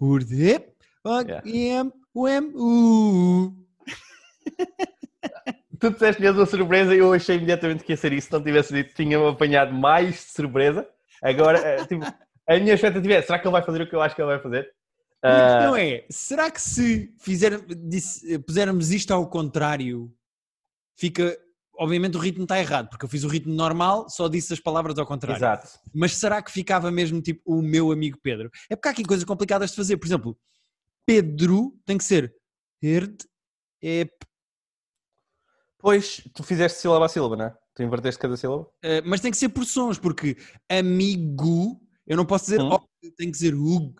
Urde, M, o M, U. Tu disseste mesmo uma surpresa e eu achei imediatamente que ia ser isso. Se não tivesse dito, tinha-me apanhado mais de surpresa. Agora, eh, tipo, a minha expectativa é: será que ele vai fazer o que eu acho que ele vai fazer? A questão é: será que se fizer, pusermos isto ao contrário, fica. Obviamente o ritmo está errado, porque eu fiz o ritmo normal, só disse as palavras ao contrário. Exato. Mas será que ficava mesmo tipo o meu amigo Pedro? É porque há aqui coisas complicadas de fazer. Por exemplo, Pedro tem que ser herd, ep, Pois, tu fizeste sílaba a sílaba, não é? Tu inverteste cada sílaba? eh, mas tem que ser por sons, porque amigo, eu não posso dizer Hum. tem que dizer ug.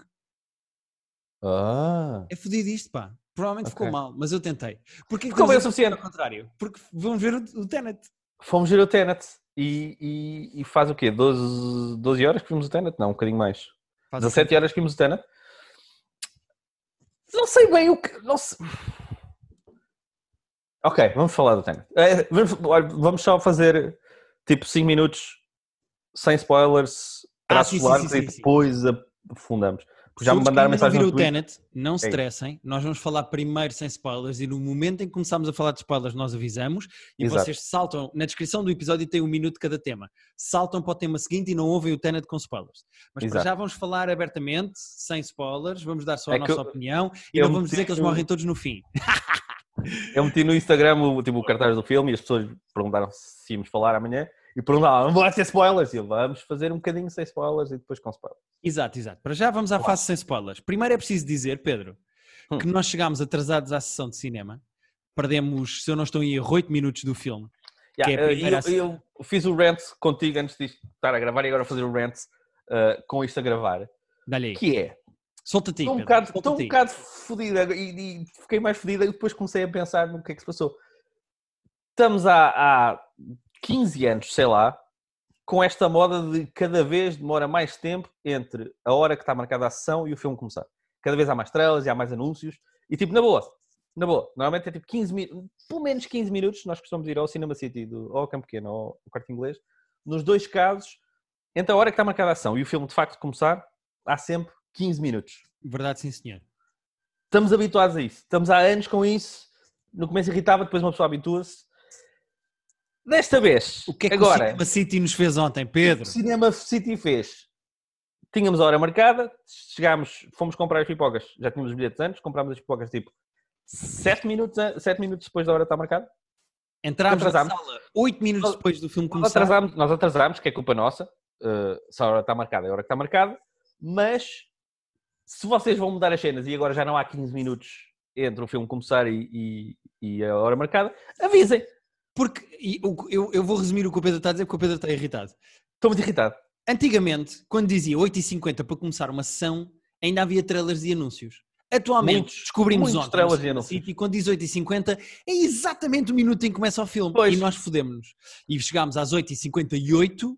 Ah. É fodido isto, pá. Provavelmente ficou Ok. mal, mas eu tentei. Porquê que Ficou bem o suficiente. Ao contrário, porque vamos ver o, o Tenet. Fomos ver o Tenet. E, e, e faz o quê? 12, 12 horas que vimos o Tenet? Não, um bocadinho mais. Faz 17 horas que vimos o Tenet. Não sei bem o que. Não sei. Ok, vamos falar do Tenet. Eh, vamos, vamos só fazer tipo 5 minutos sem spoilers, Ah, traços sim, largos sim, e sim, sim. depois afundamos. Já me mandaram mensagem no o. Tenet, não se Ei. estressem. Nós vamos falar primeiro sem spoilers e no momento em que começarmos a falar de spoilers nós avisamos e Exato. vocês saltam, na descrição do episódio tem um minuto de cada tema. Saltam para o tema seguinte e não ouvem o Tenet com spoilers. Mas para já vamos falar abertamente, sem spoilers, vamos dar só a É nossa eu- opinião e não vamos dizer que eles morrem todos no fim. Eu meti no Instagram o, tipo, o cartaz do filme e as pessoas perguntaram se íamos falar amanhã e perguntavam, não vai ter spoilers? E vamos fazer um bocadinho sem spoilers e depois com spoilers. Exato, exato. Para já vamos à fase sem spoilers. Primeiro é preciso dizer, Pedro, Hum. que nós chegámos atrasados à sessão de cinema. Perdemos, se eu não estou em erro, 8 minutos do filme. Yeah, é eu, eu fiz o rant contigo antes de estar a gravar e agora fazer o rant eh, com isto a gravar, Dá-lhe aí. que é, Solta-te estou um bocado, estou um bocado fodida e, e fiquei mais fodida e depois comecei a pensar no que é que se passou. Estamos há, há 15 anos, sei lá, com esta moda de cada vez demora mais tempo entre a hora que está marcada a sessão e o filme começar. Cada vez há mais estrelas e há mais anúncios. E tipo, na boa, na boa, normalmente é tipo 15 minutos, pelo menos 15 minutos, nós costumamos ir ao Cinema City, do, ou ao Campo Pequeno, ou ao Quarto Inglês. Nos dois casos, entre a hora que está marcada a ação e o filme de facto começar, há sempre 15 minutos. Verdade, sim, senhor. Estamos habituados a isso. Estamos há anos com isso. No começo irritava, depois uma pessoa habitua-se. Desta vez, O que é que agora, o Cinema City nos fez ontem, o Pedro? Cinema City fez. Tínhamos a hora marcada, chegámos, fomos comprar as pipocas, já tínhamos os bilhetes antes, comprámos as pipocas tipo 7 minutos, an- sete minutos depois da hora estar marcada. Entramos na sala 8 minutos Nós- depois do filme Nós começar. atrasámos, nós atrasámos, que é culpa nossa, uh, se a hora está marcada é a hora que está marcada, mas se vocês vão mudar as cenas e agora já não há 15 minutos entre o filme começar e, e- e a hora marcada, avisem. Porque, eu, eu vou resumir o que o Pedro está a dizer, porque o Pedro está irritado. Estou muito irritado. Antigamente, quando dizia 8h50 para começar uma sessão, ainda havia trailers e anúncios. Atualmente, Muitos, descobrimos muitos ontem, trailers e anúncios. City, quando diz 8h50, é exatamente o minuto em que começa o filme. Pois. E nós fodemos-nos. E chegámos às 8h58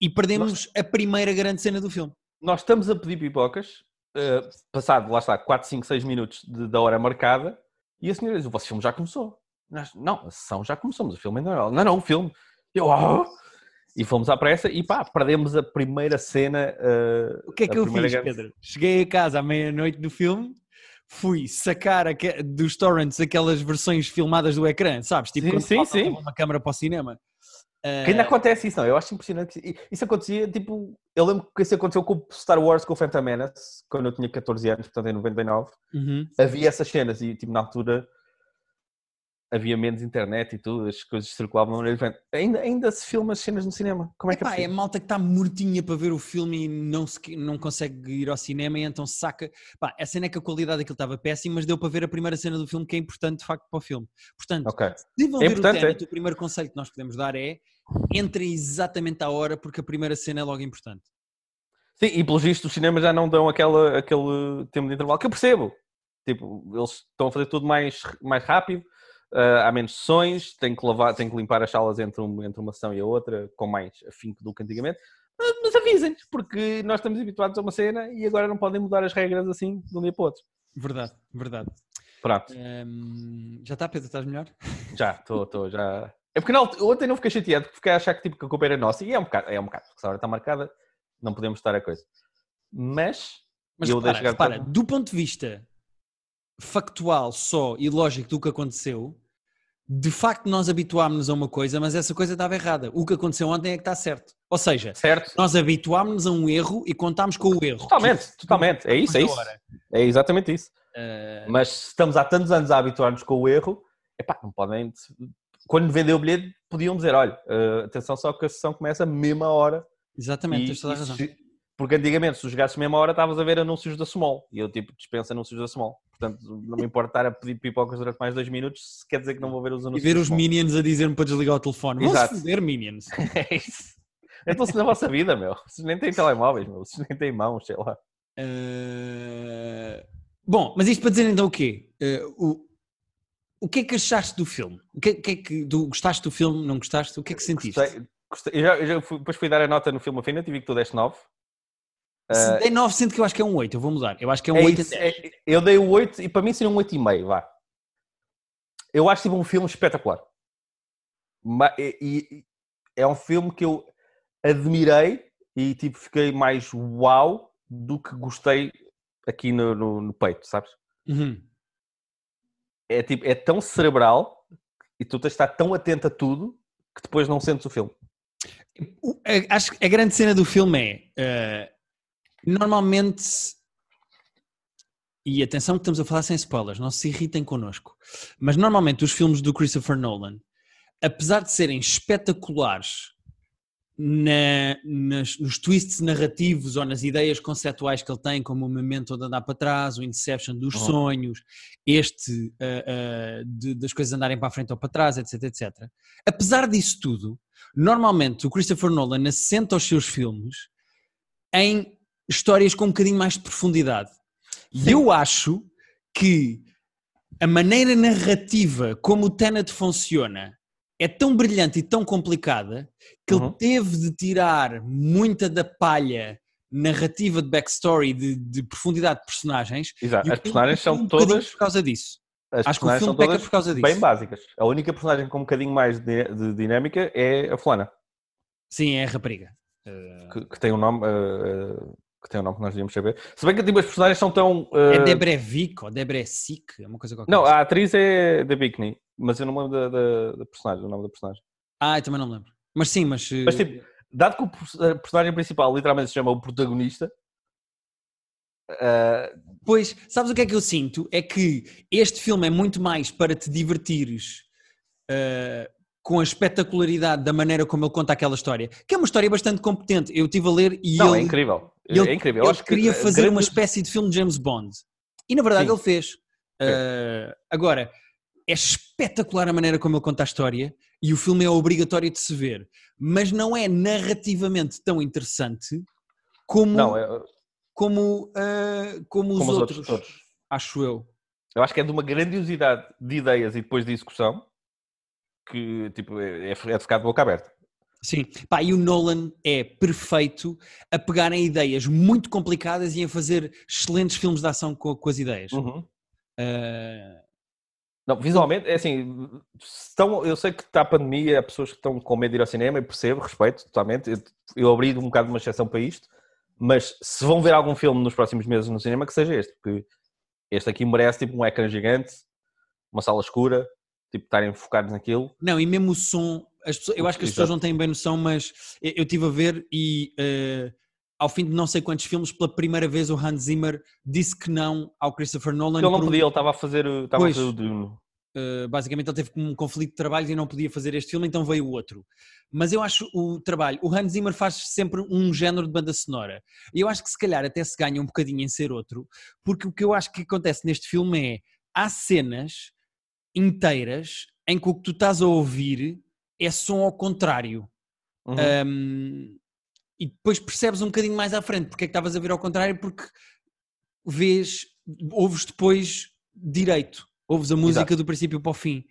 e perdemos a primeira grande cena do filme. Nós estamos a pedir pipocas, uh, passado, lá está, 4, 5, 6 minutos de- da hora marcada, e a senhora diz: o vosso filme já começou. Nós, não, a sessão já começou, mas o filme ainda não. Não, não, o filme. Eu, "Oh!" E fomos à pressa e pá, perdemos a primeira cena. uh, O que é que a eu fiz, grande- Pedro? Cheguei a casa à meia-noite do filme, fui sacar aque- dos torrents aquelas versões filmadas do ecrã, sabes? Tipo, Sim, quando sim, sim. uma câmera para o cinema. Que ainda acontece isso, não? Eu acho impressionante. que Isso acontecia, tipo, eu lembro que isso aconteceu com o Star Wars, com o Phantom Menace, quando eu tinha 14 anos, portanto em 99. Uhum. Havia essas cenas e, tipo, na altura havia menos internet e tudo, as coisas circulavam de maneira diferente. Ainda, ainda se filma as cenas no cinema. Como é que é Epá, é malta que está mortinha para ver o filme e não, se, não consegue ir ao cinema e então saca. Pá, a cena é que a qualidade daquilo estava péssima, mas deu para ver a primeira cena do filme, que é importante de facto para o filme. Portanto, Ok. se vão É ver o Tenet, o primeiro conselho que nós podemos dar é entrem exatamente à hora, porque a primeira cena é logo importante. Sim, e pelos vistos os cinemas já não dão aquela, aquele tempo de intervalo, que eu percebo. Tipo, eles estão a fazer tudo mais, mais rápido, ah, há menos sessões, têm que, lavar, têm que limpar as salas entre, um- entre uma sessão e a outra, com mais afinco do que antigamente. Mas, mas avisem-nos, porque nós estamos habituados a uma cena e agora não podem mudar as regras assim de um dia para o outro. Verdade, verdade. Pronto, Hum, já está, Pedro? Estás melhor? já, estou, estou, já. É porque altura, ontem não fiquei chateado, porque fiquei a achar que, tipo, que a culpa era nossa, e é um bocado, é um bocado, porque se a hora está marcada, não podemos estar a coisa. Mas, Mas eu repara, repara, tanto. do ponto de vista factual só e lógico do que aconteceu, de facto nós habituámos-nos a uma coisa, mas essa coisa estava errada. O que aconteceu ontem é que está certo. Ou seja, Certo? nós habituámos-nos a um erro e contámos com o erro. Totalmente, totalmente. É isso, é isso. É exatamente isso. eh, Mas se estamos há tantos anos a habituar-nos com o erro, epá, não podem. Quando vendeu o bilhete, podiam dizer: olha, eh, atenção só que a sessão começa à mesma hora. exatamente, E- tens toda a razão. se- porque antigamente, se tu jogasses à hora, estavas a ver anúncios da Small. E eu, tipo, dispenso anúncios da Small. Portanto, não me importa estar a pedir pipocas durante mais dois minutos, se quer dizer que não vou ver os E anúncios ver da os minions a dizer-me para desligar o telefone. Vão-se foder, minions. É isso. Então-se na vossa vida, meu. Vocês nem têm telemóveis, meu. Vocês nem têm mãos, sei lá. Eh, Bom, mas isto para dizer então o quê? Eh, o... o que é que achaste do filme? O que, que é que tu gostaste do filme? Não gostaste? O que é que sentiste? Gostei, gostei. Eu já, eu já fui, depois fui dar a nota no filme Affinity e vi que tu deste 9. Se dei 9, sinto que eu acho que é um 8. Eu vou mudar. Eu acho que é um É 8 isso, a 10. é- eu dei o 8 e para mim seria um 8,5, vá. Eu acho tipo um filme espetacular. E- e- é um filme que eu admirei e tipo fiquei mais uau do que gostei aqui no, no- no peito, sabes? Uhum. É tipo, é tão cerebral e tu tens de estar tão atento a tudo que depois não sentes o filme. Acho que a grande cena do filme é eh, normalmente e atenção que estamos a falar sem spoilers, não se irritem connosco, mas normalmente os filmes do Christopher Nolan, apesar de serem espetaculares na- nas- nos twists narrativos ou nas ideias conceptuais que ele tem, como o Memento de andar para trás, o Inception dos Uhum. sonhos, este ah, ah, de- das coisas andarem para a frente ou para trás, etc, etc. Apesar disso tudo, normalmente o Christopher Nolan assenta os seus filmes em histórias com um bocadinho mais de profundidade. E eu acho que a maneira narrativa como o Tenet funciona é tão brilhante e tão complicada que Uhum. ele teve de tirar muita da palha narrativa de backstory, de, de profundidade de personagens. Exato. As personagens são um todas. por causa disso. As Acho que o personagens filme são todas por causa disso. bem básicas. A única personagem com um bocadinho mais de, de dinâmica é a fulana. Sim, é a rapariga. Que, que tem um nome uh, que tem um nome que nós devíamos saber. Se bem que tipo, as personagens são tão. uh, É Debrevic ou Debrecic, é uma coisa qualquer. Não, a atriz é da Bikini, mas eu não me lembro da, da, da personagem, do nome da personagem. Ah, eu também não me lembro. Mas sim, mas. uh, Mas tipo, dado que o personagem principal literalmente se chama o protagonista, uh, Pois, sabes o que é que eu sinto? É que este filme é muito mais para te divertires uh, com a espetacularidade da maneira como ele conta aquela história, que é uma história bastante competente. Eu estive a ler e não, ele, é incrível. Ele- é incrível. Eu ele acho que queria a fazer grande- uma espécie de filme de James Bond. E na verdade Sim. ele fez. Uh, agora, é espetacular a maneira como ele conta a história e o filme é obrigatório de se ver, mas não é narrativamente tão interessante como, Não, é, como, uh, como, os, como os outros, acho eu. Eu acho que é de uma grandiosidade de ideias e depois de execução que tipo, é, é de ficar de boca aberta. Sim, pá, e o Nolan é perfeito a pegar em ideias muito complicadas e a fazer excelentes filmes de ação com, com as ideias. Uhum. Uh, Não, visualmente, é assim, estão, eu sei que está a pandemia, há pessoas que estão com medo de ir ao cinema e percebo, respeito totalmente. Eu, eu abri um bocado uma exceção para isto, mas se vão ver algum filme nos próximos meses no cinema, que seja este, porque este aqui merece tipo um ecrã gigante, uma sala escura, tipo estarem focados naquilo. não, e mesmo o som, pessoas- eu acho que as pessoas Exato. não têm bem noção, mas eu eu estive a ver e uh, ao fim de não sei quantos filmes, pela primeira vez o Hans Zimmer disse que não ao Christopher Nolan. Ele não por um- podia, ele estava a fazer, o- estava a fazer o Dune. Uh, basicamente ele teve um conflito de trabalho e não podia fazer este filme, então veio o outro. Mas eu acho o trabalho, o Hans Zimmer faz sempre um género de banda sonora. E eu acho que se calhar até se ganha um bocadinho em ser outro, porque o que eu acho que acontece neste filme é há cenas inteiras em que o que tu estás a ouvir é som ao contrário. Uhum. Um, e depois percebes um bocadinho mais à frente porque é que estavas a ver ao contrário, porque vês, ouves depois direito, ouves a música Exato. do princípio para o fim.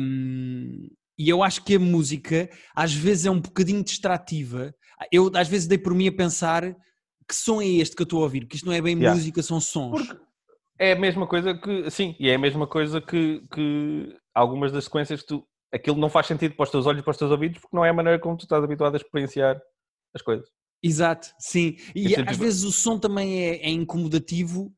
Um, e eu acho que a música às vezes é um bocadinho distrativa. Eu às vezes dei por mim a pensar que som é este que eu estou a ouvir, que isto não é bem Yeah. música, são sons. Porque é a mesma coisa que, sim, e é a mesma coisa que, que algumas das sequências que tu, aquilo não faz sentido para os teus olhos e para os teus ouvidos porque não é a maneira como tu estás habituado a experienciar as coisas. Exato, sim. E dizer, às tipo- vezes o som também é, é incomodativo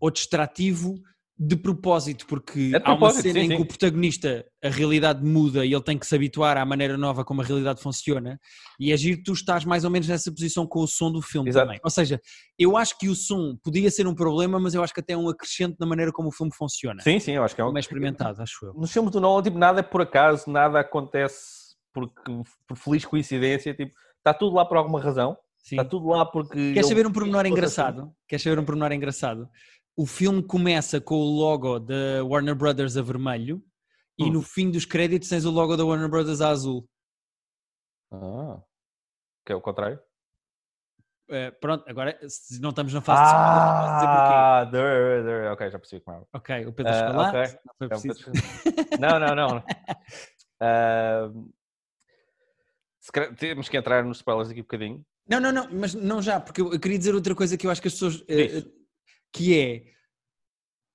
ou distrativo de propósito, porque É de há uma cena sim, em que sim. o protagonista, a realidade muda e ele tem que se habituar à maneira nova como a realidade funciona, e agir tu estás mais ou menos nessa posição com o som do filme Exato. também. Ou seja, eu acho que o som podia ser um problema, mas eu acho que até é um acrescente na maneira como o filme funciona. Sim, sim, eu acho que é um. Como é experimentado, acho eu. Nos filmes do Nolan, tipo, nada é por acaso, nada acontece porque, por feliz coincidência, tipo, está tudo lá por alguma razão, Sim. está tudo lá porque. Queres ele- saber um pormenor assim. engraçado? Queres saber um pormenor engraçado? O filme começa com o logo da Warner Brothers a vermelho e Hum. no fim dos créditos tens o logo da Warner Brothers a azul. Ah, que é o contrário. Eh, pronto, agora não estamos na fase de spoiler, não posso dizer porquê. Ah, there, there. ok, já percebi como é. Ok, o Pedro Ah, Escalante, ok. não foi É preciso. Não, não, não. Ah, calhar temos que entrar nos spoilers aqui um bocadinho. Não, não, não, mas não já, porque eu queria dizer outra coisa que eu acho que as pessoas. eh, que é.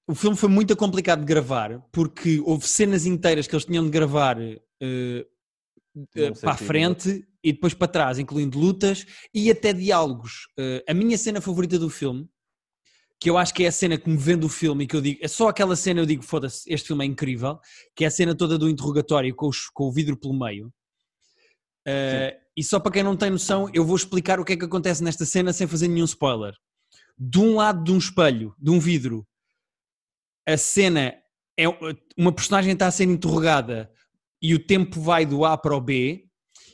O filme foi muito complicado de gravar porque houve cenas inteiras que eles tinham de gravar eh, Num para a frente e depois para trás, incluindo lutas e até diálogos. Eh, a minha cena favorita do filme, que eu acho que é a cena que me vende o filme e que eu digo, é só aquela cena eu digo, foda-se, este filme é incrível, que é a cena toda do interrogatório com, os- com o vidro pelo meio. E só para quem não tem noção, eu vou explicar o que é que acontece nesta cena sem fazer nenhum spoiler. De um lado de um espelho, de um vidro, a cena é uma personagem está a ser interrogada e o tempo vai do A para o B,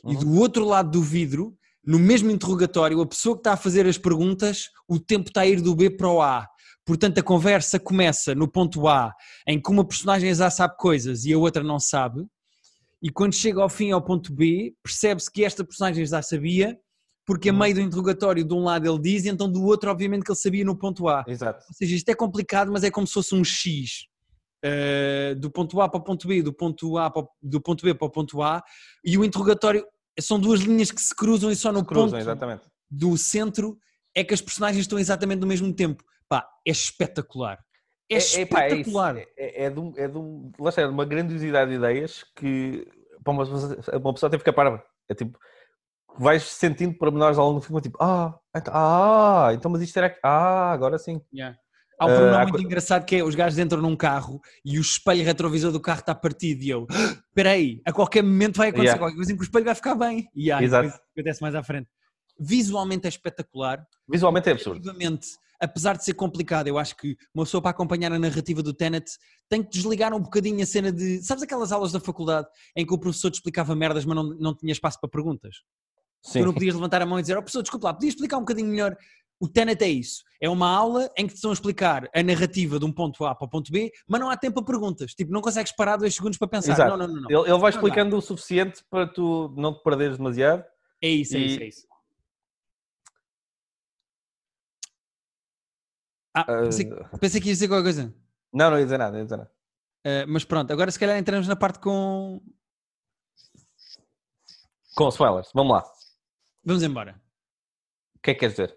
e Uhum. do outro lado do vidro, no mesmo interrogatório, a pessoa que está a fazer as perguntas, o tempo está a ir do B para o A. Portanto, a conversa começa no ponto A, em que uma personagem já sabe coisas e a outra não sabe, e quando chega ao fim ao ponto B, percebe-se que esta personagem já sabia, porque a Uhum. meio do interrogatório de um lado ele diz, e então do outro, obviamente, que ele sabia no ponto A. Exato. Ou seja, isto é complicado, mas é como se fosse um X. Uh, do ponto A para o ponto B, do ponto, A para do ponto B para o ponto A, e o interrogatório são duas linhas que se cruzam e só no Cruzam, ponto exatamente. do centro é que as personagens estão exatamente no mesmo tempo. Pá, é espetacular. É, pá, é isso. espetacular. É, é, é de, é de lá está, é de uma grandiosidade de ideias que para uma, pessoa- uma pessoa tem que ficar parva. É tipo, vais sentindo pormenores ao longo do filme, tipo, ah, então, ah, então mas isto era. aqui- Ah, agora sim. Yeah. Há um Uh, problema há muito engraçado que é os gajos entram num carro e o espelho retrovisor do carro está partido e eu, "Ah, espera aí, a qualquer momento vai acontecer Yeah. qualquer coisa em que o espelho vai ficar bem. E aí, Exato. acontece mais à frente. Visualmente é espetacular. Visualmente é absurdo. Apesar de ser complicado, eu acho que uma pessoa para acompanhar a narrativa do Tenet tem que desligar um bocadinho a cena de. Sabes aquelas aulas da faculdade em que o professor te explicava merdas, mas não, não tinha espaço para perguntas? Sim. Tu não podias levantar a mão e dizer, oh professor, desculpa lá, podias explicar um bocadinho melhor. O Tenet é isso. É uma aula em que te estão a explicar a narrativa de um ponto A para o ponto B, mas não há tempo para perguntas. Tipo, não consegues parar dois segundos para pensar. Exato. Não, não, não. Ele, ele vai Não dá. explicando o suficiente para tu não te perderes demasiado. É isso, é E- isso, é isso. Ah, Ah, pensei, pensei que ia dizer qualquer coisa. não, não ia dizer nada, não ia dizer nada. Uh, mas pronto, agora se calhar entramos na parte com. Com spoilers, vamos lá. Vamos embora. O que é que queres dizer?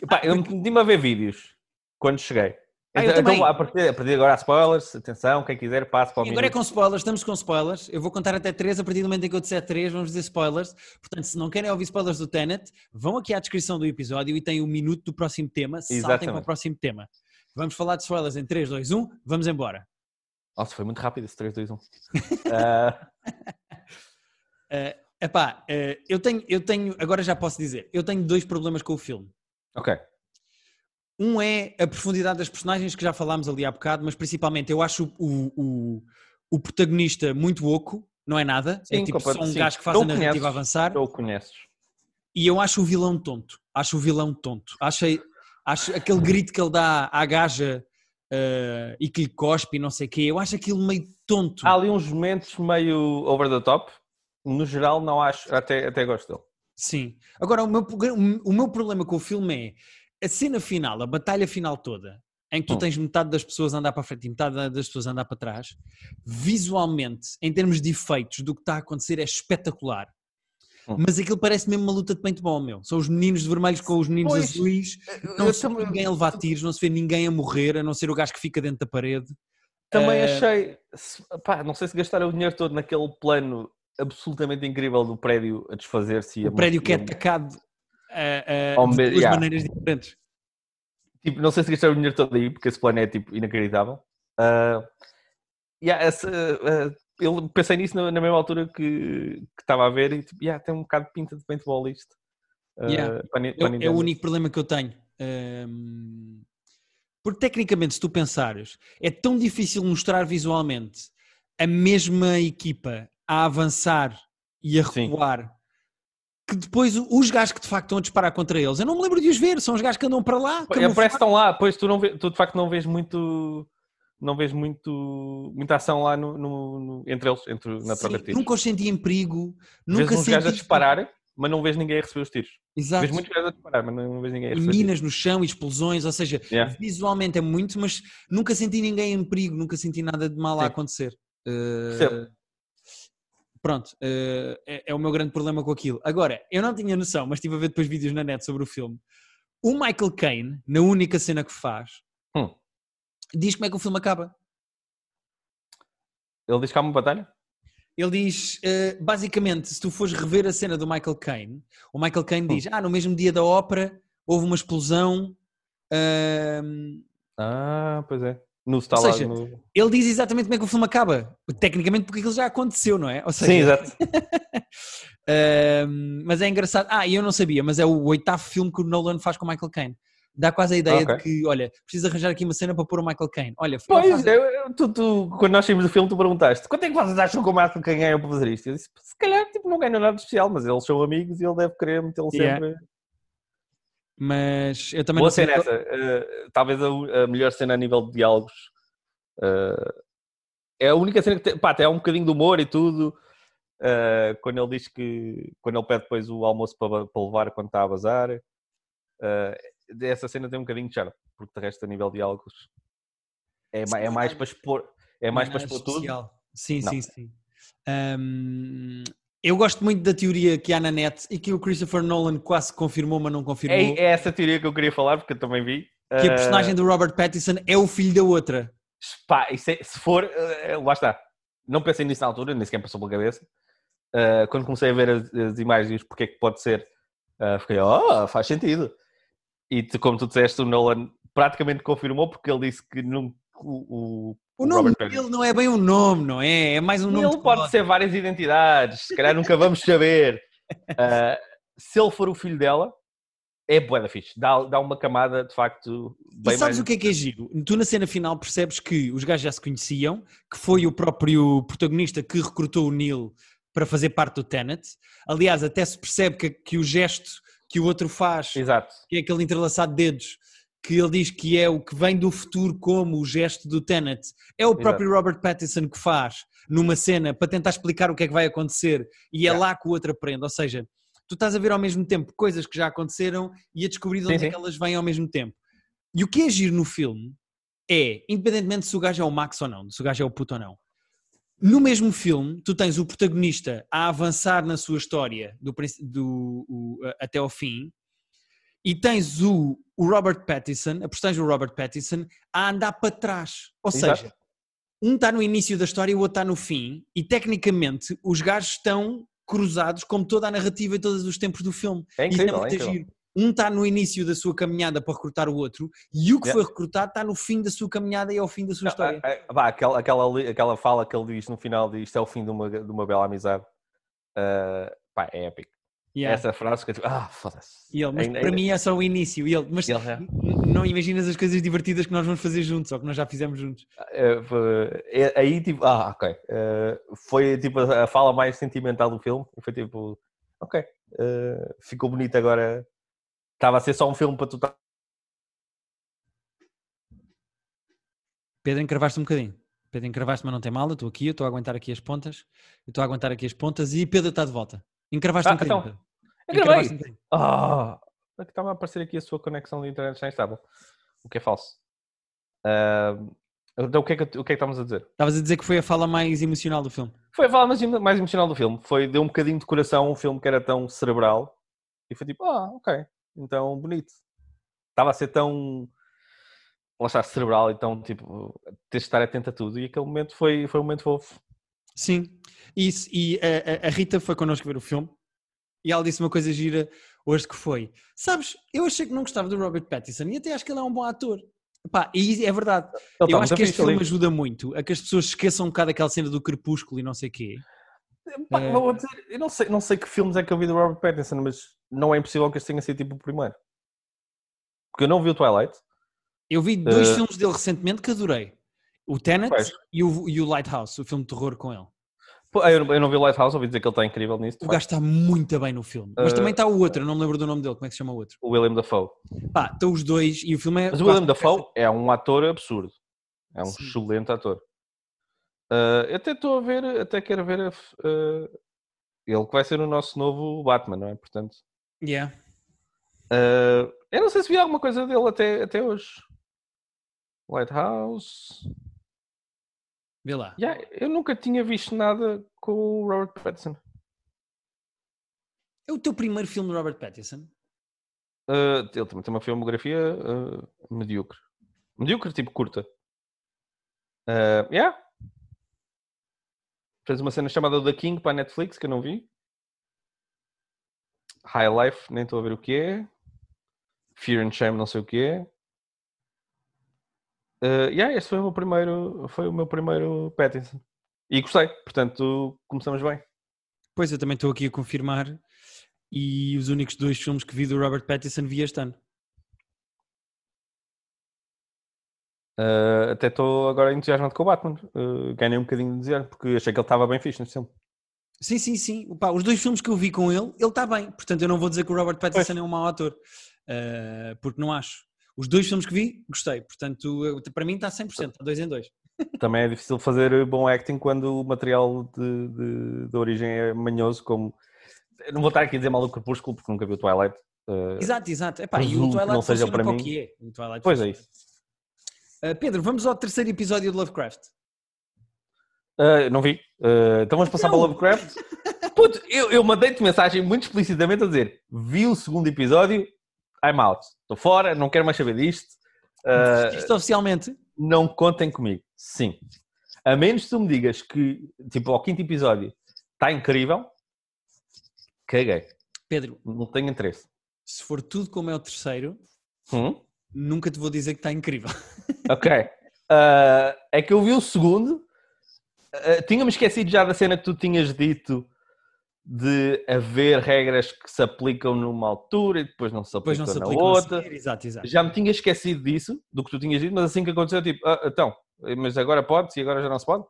Epá, eu meti-me a ver vídeos quando cheguei. Ah, então, também. então, a, partir, a partir de agora há spoilers, atenção, quem quiser passe para o E agora é com spoilers, estamos com spoilers. Eu vou contar até 3, a partir do momento em que eu disser 3, vamos dizer spoilers. Portanto, se não querem ouvir spoilers do Tenet, vão aqui à descrição do episódio e tem o minuto do próximo tema. Saltem para o Exatamente. próximo tema. Vamos falar de spoilers em 3, 2, 1, vamos embora. Nossa, foi muito rápido esse 3, 2, 1. Ah, Uh, epá, uh, eu, tenho, eu tenho, agora já posso dizer, eu tenho dois problemas com o filme. ok. Um é a profundidade das personagens, que já falámos ali há bocado, mas principalmente eu acho o, o, o protagonista muito oco, não é nada. é Sim, tipo só um sim. gajo que faz Não a narrativa conheces, avançar. Já o conheces. E eu acho o vilão tonto. Acho o vilão tonto. Achei, acho aquele grito que ele dá à gaja eh, e que lhe cospe e não sei o quê. Eu acho aquilo meio tonto. Há ali uns momentos meio over the top. No geral, não acho. Até, até gosto dele. Sim. Agora, o meu, o meu problema com o filme é a cena final, a batalha final toda, em que tu Hum. tens metade das pessoas a andar para frente e metade das pessoas a andar para trás, visualmente, em termos de efeitos do que está a acontecer, é espetacular. Hum. Mas aquilo parece mesmo uma luta de paintball, meu. São os meninos de vermelhos com os meninos Pois, azuis. Não Eu se vê também- ninguém a levar tiros, não se vê ninguém a morrer, a não ser o gajo que fica dentro da parede. Também Eh, achei. pá, não sei se gastaram o dinheiro todo naquele plano absolutamente incrível do prédio a desfazer-se. O prédio que é atacado uh, uh, de duas yeah. maneiras diferentes. Tipo, não sei se gastaram o dinheiro todo aí, porque esse plano é tipo inacreditável. Ah, yeah, essa, ah, eu pensei nisso na, na mesma altura que que estava a ver e tipo, yeah, tem um bocado de pinta de paintball isto. Ah, Yeah. para Ni- É, é o único problema que eu tenho. Ahm, porque tecnicamente, se tu pensares, é tão difícil mostrar visualmente a mesma equipa a avançar e a Sim. recuar que depois os gajos que de facto estão a disparar contra eles, eu não me lembro de os ver, são os gajos que andam para lá. É, parece que estão lá, pois tu, não tu de facto não vês muito. Não vês muito, muita ação lá no, no- no- entre eles, entre, na Sim, troca de tiros. nunca os senti em perigo, Vês nunca uns gajos a senti disparar, mas não vês ninguém a receber os tiros. Exato. Vês muitos gajos a disparar, mas não vês ninguém a E receber tiros. minas no chão e explosões, ou seja, Yeah. visualmente é muito, mas nunca senti ninguém em perigo, nunca senti nada de mal a Sim. acontecer. Uh, Percebo. Pronto, uh, é, é o meu grande problema com aquilo. Agora, eu não tinha noção, mas estive a ver depois vídeos na net sobre o filme. O Michael Caine, na única cena que faz, Hum. diz como é que o filme acaba. Ele diz que há uma batalha? Ele diz, eh, basicamente, se tu fores rever a cena do Michael Caine, o Michael Caine Hum. diz: Ah, no mesmo dia da ópera houve uma explosão. ahm, Ah, pois é. No está seja, no... ele diz exatamente como é que o filme acaba. Tecnicamente, porque aquilo já aconteceu, não é? Ou Sim, seja, exato. mas é engraçado. Ah, e eu não sabia, mas é o oitavo filme que o Nolan faz com o Michael Caine. Dá quase a ideia Ok. de que, olha, preciso arranjar aqui uma cena para pôr o Michael Caine. Olha, Pois, eu- eu- tu, tu- quando nós saímos do filme, tu perguntaste quanto é que vocês acham que o Marco quem ganhou para fazer isto? Eu disse, se calhar tipo, não ganhou nada de especial, mas eles são amigos e ele deve querer metê-lo Yeah. sempre. Mas eu também Boa não sei. cena essa. Uh, talvez a, a melhor cena a nível de diálogos. Uh, é a única cena que tem, pá, tem um bocadinho de humor e tudo. Uh, quando ele diz que quando ele pede depois o almoço para, para levar quando está a bazar, uh, essa cena tem um bocadinho de charme, porque de resto a nível de diálogos é, é é mais para expor, é mais para nada expor tudo. especial. Sim, Não. sim, sim. Ahm, eu gosto muito da teoria que há na net e que o Christopher Nolan quase confirmou, mas não confirmou. É, é essa teoria que eu queria falar, porque eu também vi. Que a Uh, personagem do Robert Pattinson é o filho da outra. Pá, é- se for, eh, lá está. Não pensei nisso na altura, nem sequer passou pela cabeça. Eh, quando comecei a ver as, as imagens, porque é que pode ser, eh, fiquei, oh, faz sentido. E tu- como tu disseste, o Nolan praticamente confirmou, porque ele disse que não, o, o, O nome Robert dele não é bem um nome, não é? É mais um nome. Ele de pode ser várias identidades, se calhar nunca vamos saber. Eh, se ele for o filho dela, é bué da fixe. Dá, dá uma camada, de facto, E bem sabes mais... o que é que é giro? Tu na cena final percebes que os gajos já se conheciam, que foi o próprio protagonista que recrutou o Neil para fazer parte do Tenet. Aliás, até se percebe que, que o gesto que o outro faz, Exato. que é aquele entrelaçado de dedos, que ele diz que é o que vem do futuro como o gesto do Tenet, é o próprio Robert Pattinson que faz numa cena para tentar explicar o que é que vai acontecer e é Yeah. lá que o outro aprende. Ou seja, tu estás a ver ao mesmo tempo coisas que já aconteceram e a descobrir de Sim, onde é que elas vêm ao mesmo tempo. E o que é giro no filme é, independentemente se o gajo é o Max ou não, se o gajo é o puto ou não, no mesmo filme, tu tens o protagonista a avançar na sua história do, do- o- até ao fim e tens o, o Robert Pattinson, a personagem do Robert Pattinson, a andar para trás. Ou Exato. seja, um está no início da história e o outro está no fim, e tecnicamente os gajos estão cruzados como toda a narrativa e todos os tempos do filme. É incrível, é incrível. giro. Um está no início da sua caminhada para recrutar o outro, e o que Yeah. foi recrutado está no fim da sua caminhada e ao fim da sua Não, história. ah, ah, vá, aquela, aquela, aquela fala que ele diz no final de isto é o fim de uma, de uma bela amizade. Ah, pá, é épico. Yeah. Essa frase que eu tipo, ah, foda-se. E ele, mas Ainda- para ainda- mim é só o início. E ele, mas Ele n- não imaginas as coisas divertidas que nós vamos fazer juntos, ou que nós já fizemos juntos. Eh, foi- é- aí tipo, ah, ok. Eh, foi tipo a fala mais sentimental do filme. E foi tipo, ok. eh, ficou bonito agora. Estava a ser só um filme para tu estar. Pedro, encravaste um bocadinho. Pedro, encravaste, mas não tem mal. Eu estou aqui, eu estou a aguentar aqui as pontas. Eu estou a aguentar aqui as pontas e Pedro está de volta. Encravaste Ah, um bocadinho. então, Pedro. Eu gravei! Ah, é que estava a aparecer aqui a sua conexão de internet já instável. O que é falso. Ah, então o que é que, o que é que estamos a dizer? Estavas a dizer que foi a fala mais emocional do filme. Foi a fala mais, mais emocional do filme. Foi, deu um bocadinho de coração um filme que era tão cerebral. E foi tipo, ah, ok. Então, bonito. Estava a ser tão. Lá está, cerebral. Então, tipo, tens de estar atento a tudo. E aquele momento foi, foi um momento fofo. Sim. Isso, e a, a- a Rita foi connosco ver o filme e ela disse uma coisa gira hoje que foi: Sabes, eu achei que não gostava do Robert Pattinson e até acho que ele é um bom ator. Pá, e é verdade. Ele eu tá acho muito que este fixe ali. filme ajuda muito a que as pessoas esqueçam um bocado aquela cena do crepúsculo e não sei o quê. Pá, É. eu não sei, não sei que filmes é que eu vi do Robert Pattinson, mas não é impossível que este tenha sido tipo o primeiro. Porque eu não vi o Twilight. Eu vi dois Eh, filmes dele recentemente que adorei: o Tenet e o, e o Lighthouse, o filme de terror com ele. Eu não, eu não vi o Lighthouse, ouvi dizer que ele está incrível nisso. O gajo está muito bem no filme. Mas Eh, também está o outro, eu não me lembro do nome dele. Como é que se chama o outro? O William Dafoe. Pá, estão os dois e o filme é. Mas o William Dafoe é um ator absurdo. É um Sim. excelente ator. Ah, eu até estou a ver, até quero ver a ah, ele que vai ser o nosso novo Batman, não é? Portanto, Yeah. ah, eu não sei se vi alguma coisa dele até, até hoje. Lighthouse. Vê lá. Yeah, eu nunca tinha visto nada com o Robert Pattinson. É o teu primeiro filme de Robert Pattinson? Ah, ele também tem uma filmografia ah, medíocre. Medíocre, tipo curta. Ah, yeah. Fez uma cena chamada The King para a Netflix que eu não vi. High Life, nem estou a ver o que é. Fear and Shame, não sei o que é. Ah, yeah, este foi o meu primeiro, foi o meu primeiro Pattinson. E gostei, portanto começamos bem. Pois, eu também estou aqui a confirmar. E os únicos dois filmes que vi do Robert Pattinson vi este ano. Ah, até estou agora entusiasmado com o Batman. Ah, ganhei um bocadinho de dizer, porque achei que ele estava bem fixe neste filme. Sim, sim, sim. Pá, os dois filmes que eu vi com ele, ele está bem. Portanto, eu não vou dizer que o Robert Pattinson é um mau ator. Uh, porque não acho. Os dois filmes que vi, gostei. Portanto, para mim está 100%, está dois em dois. Também é difícil fazer bom acting quando o material de, de, de origem é manhoso, como. Eu não vou estar aqui a dizer mal do Crepúsculo, porque nunca vi o Twilight. Uh, Exato, exato. Epá, e o Twilight não seja para mim. que é. Twilight Pois é funciona. Uh, Pedro, vamos ao terceiro episódio de Lovecraft. uh, não vi. Uh, então vamos passar Não. para o Lovecraft. Puto, eu, eu mandei-te mensagem muito explicitamente a dizer: vi o segundo episódio, I'm out. Estou fora, não quero mais saber disto. Uh, Isto oficialmente? não contem comigo. Sim. A menos que tu me digas que, tipo, ao quinto episódio está incrível, caguei. Pedro, Não tenho interesse. se for tudo como é o terceiro, Hum? nunca te vou dizer que está incrível. Ok. Ah, é que eu vi o segundo. Ah, Tinha-me esquecido já da cena que tu tinhas dito de haver regras que se aplicam numa altura e depois não se aplicam não se na aplica outra. Exato, exato. Já me tinha esquecido disso, do que tu tinhas dito, mas assim que aconteceu, tipo, ah, então, mas agora pode e agora já não se pode?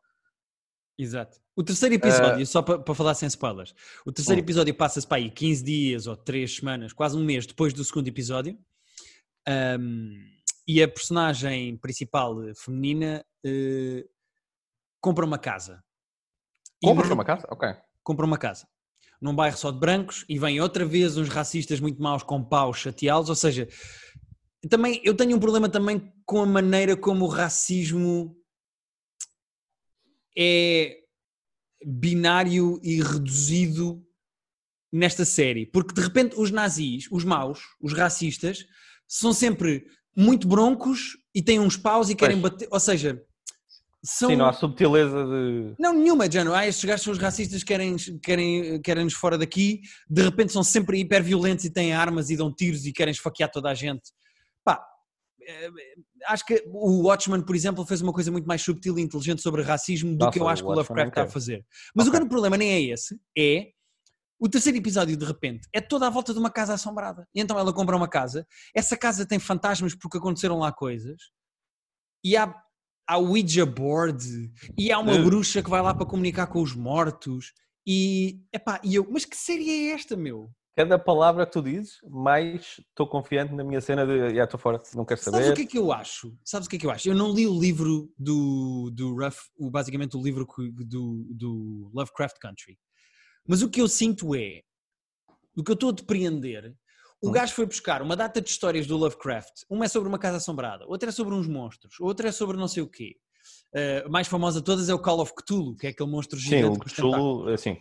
Exato. O terceiro episódio, só para, para falar sem spoilers, o terceiro Hum. episódio passa-se para aí 15 dias ou 3 semanas, quase um mês depois do segundo episódio. Ahm, e a personagem principal eh, feminina eh, compra uma casa. Compras não- uma casa? Ok. compra uma casa num bairro só de brancos e vem outra vez uns racistas muito maus com paus chateá-los, ou seja, também eu tenho um problema também com a maneira como o racismo é binário e reduzido nesta série, porque de repente os nazis, os maus, os racistas, são sempre muito broncos e têm uns paus e querem Pois. bater, ou seja, são Sim, não há subtileza de. não, nenhuma, Jano. Ah, estes gajos são os racistas, querem, querem, querem-nos fora daqui, de repente são sempre hiper violentos e têm armas e dão tiros e querem esfaquear toda a gente. Pá, eh, acho que o Watchman, por exemplo, fez uma coisa muito mais subtil e inteligente sobre racismo do Nossa, que eu acho o que o Watchmen Lovecraft é está a fazer. Mas o Ok. grande problema nem é esse, é o terceiro episódio, de repente, é toda à volta de uma casa assombrada. E então ela compra uma casa, essa casa tem fantasmas porque aconteceram lá coisas, e há, há Ouija board, e há uma Uh. bruxa que vai lá para comunicar com os mortos, e, epá, e eu, mas que série é esta, meu? Cada palavra que tu dizes, mais estou confiante na minha cena de. Já estou fora, não quero Sabes saber. o que é que eu acho? Sabes o que é que eu acho? Eu não li o livro do, do Ruff, basicamente o livro do, do Lovecraft Country. Mas o que eu sinto é, o que eu estou a depreender, o gajo foi buscar uma data de histórias do Lovecraft. Uma é sobre uma casa assombrada, outra é sobre uns monstros, outra é sobre não sei o quê. Uh, a mais famosa de todas é o Call of Cthulhu, que é aquele monstro Sim, gigante o com os tentáculos. Cthulhu, assim.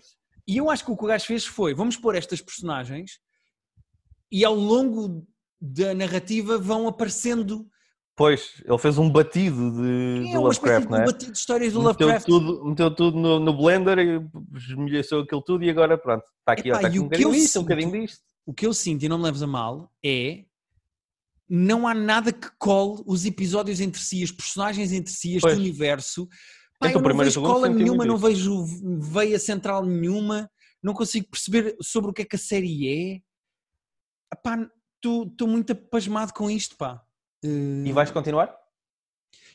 E eu acho que o que o gajo fez foi: vamos pôr estas personagens e ao longo da narrativa vão aparecendo Pois, ele fez um batido de, É de Lovecraft, não é? batido de histórias do Meteu Lovecraft. tudo, meteu tudo no, no blender e esmilhaçou aquilo tudo e agora pronto, está aqui, Epá, ó, está aqui o um que bocadinho disto, um bocadinho disto. O que eu sinto, e não me leves a mal, é não há nada que cole os episódios entre si, as personagens entre si, este Pois. universo. Pá, Entre eu não vejo cola nenhuma, não vejo veia central nenhuma, não consigo perceber sobre o que é que a série é. Estou muito apasmado com isto, pá. E Eh, vais continuar?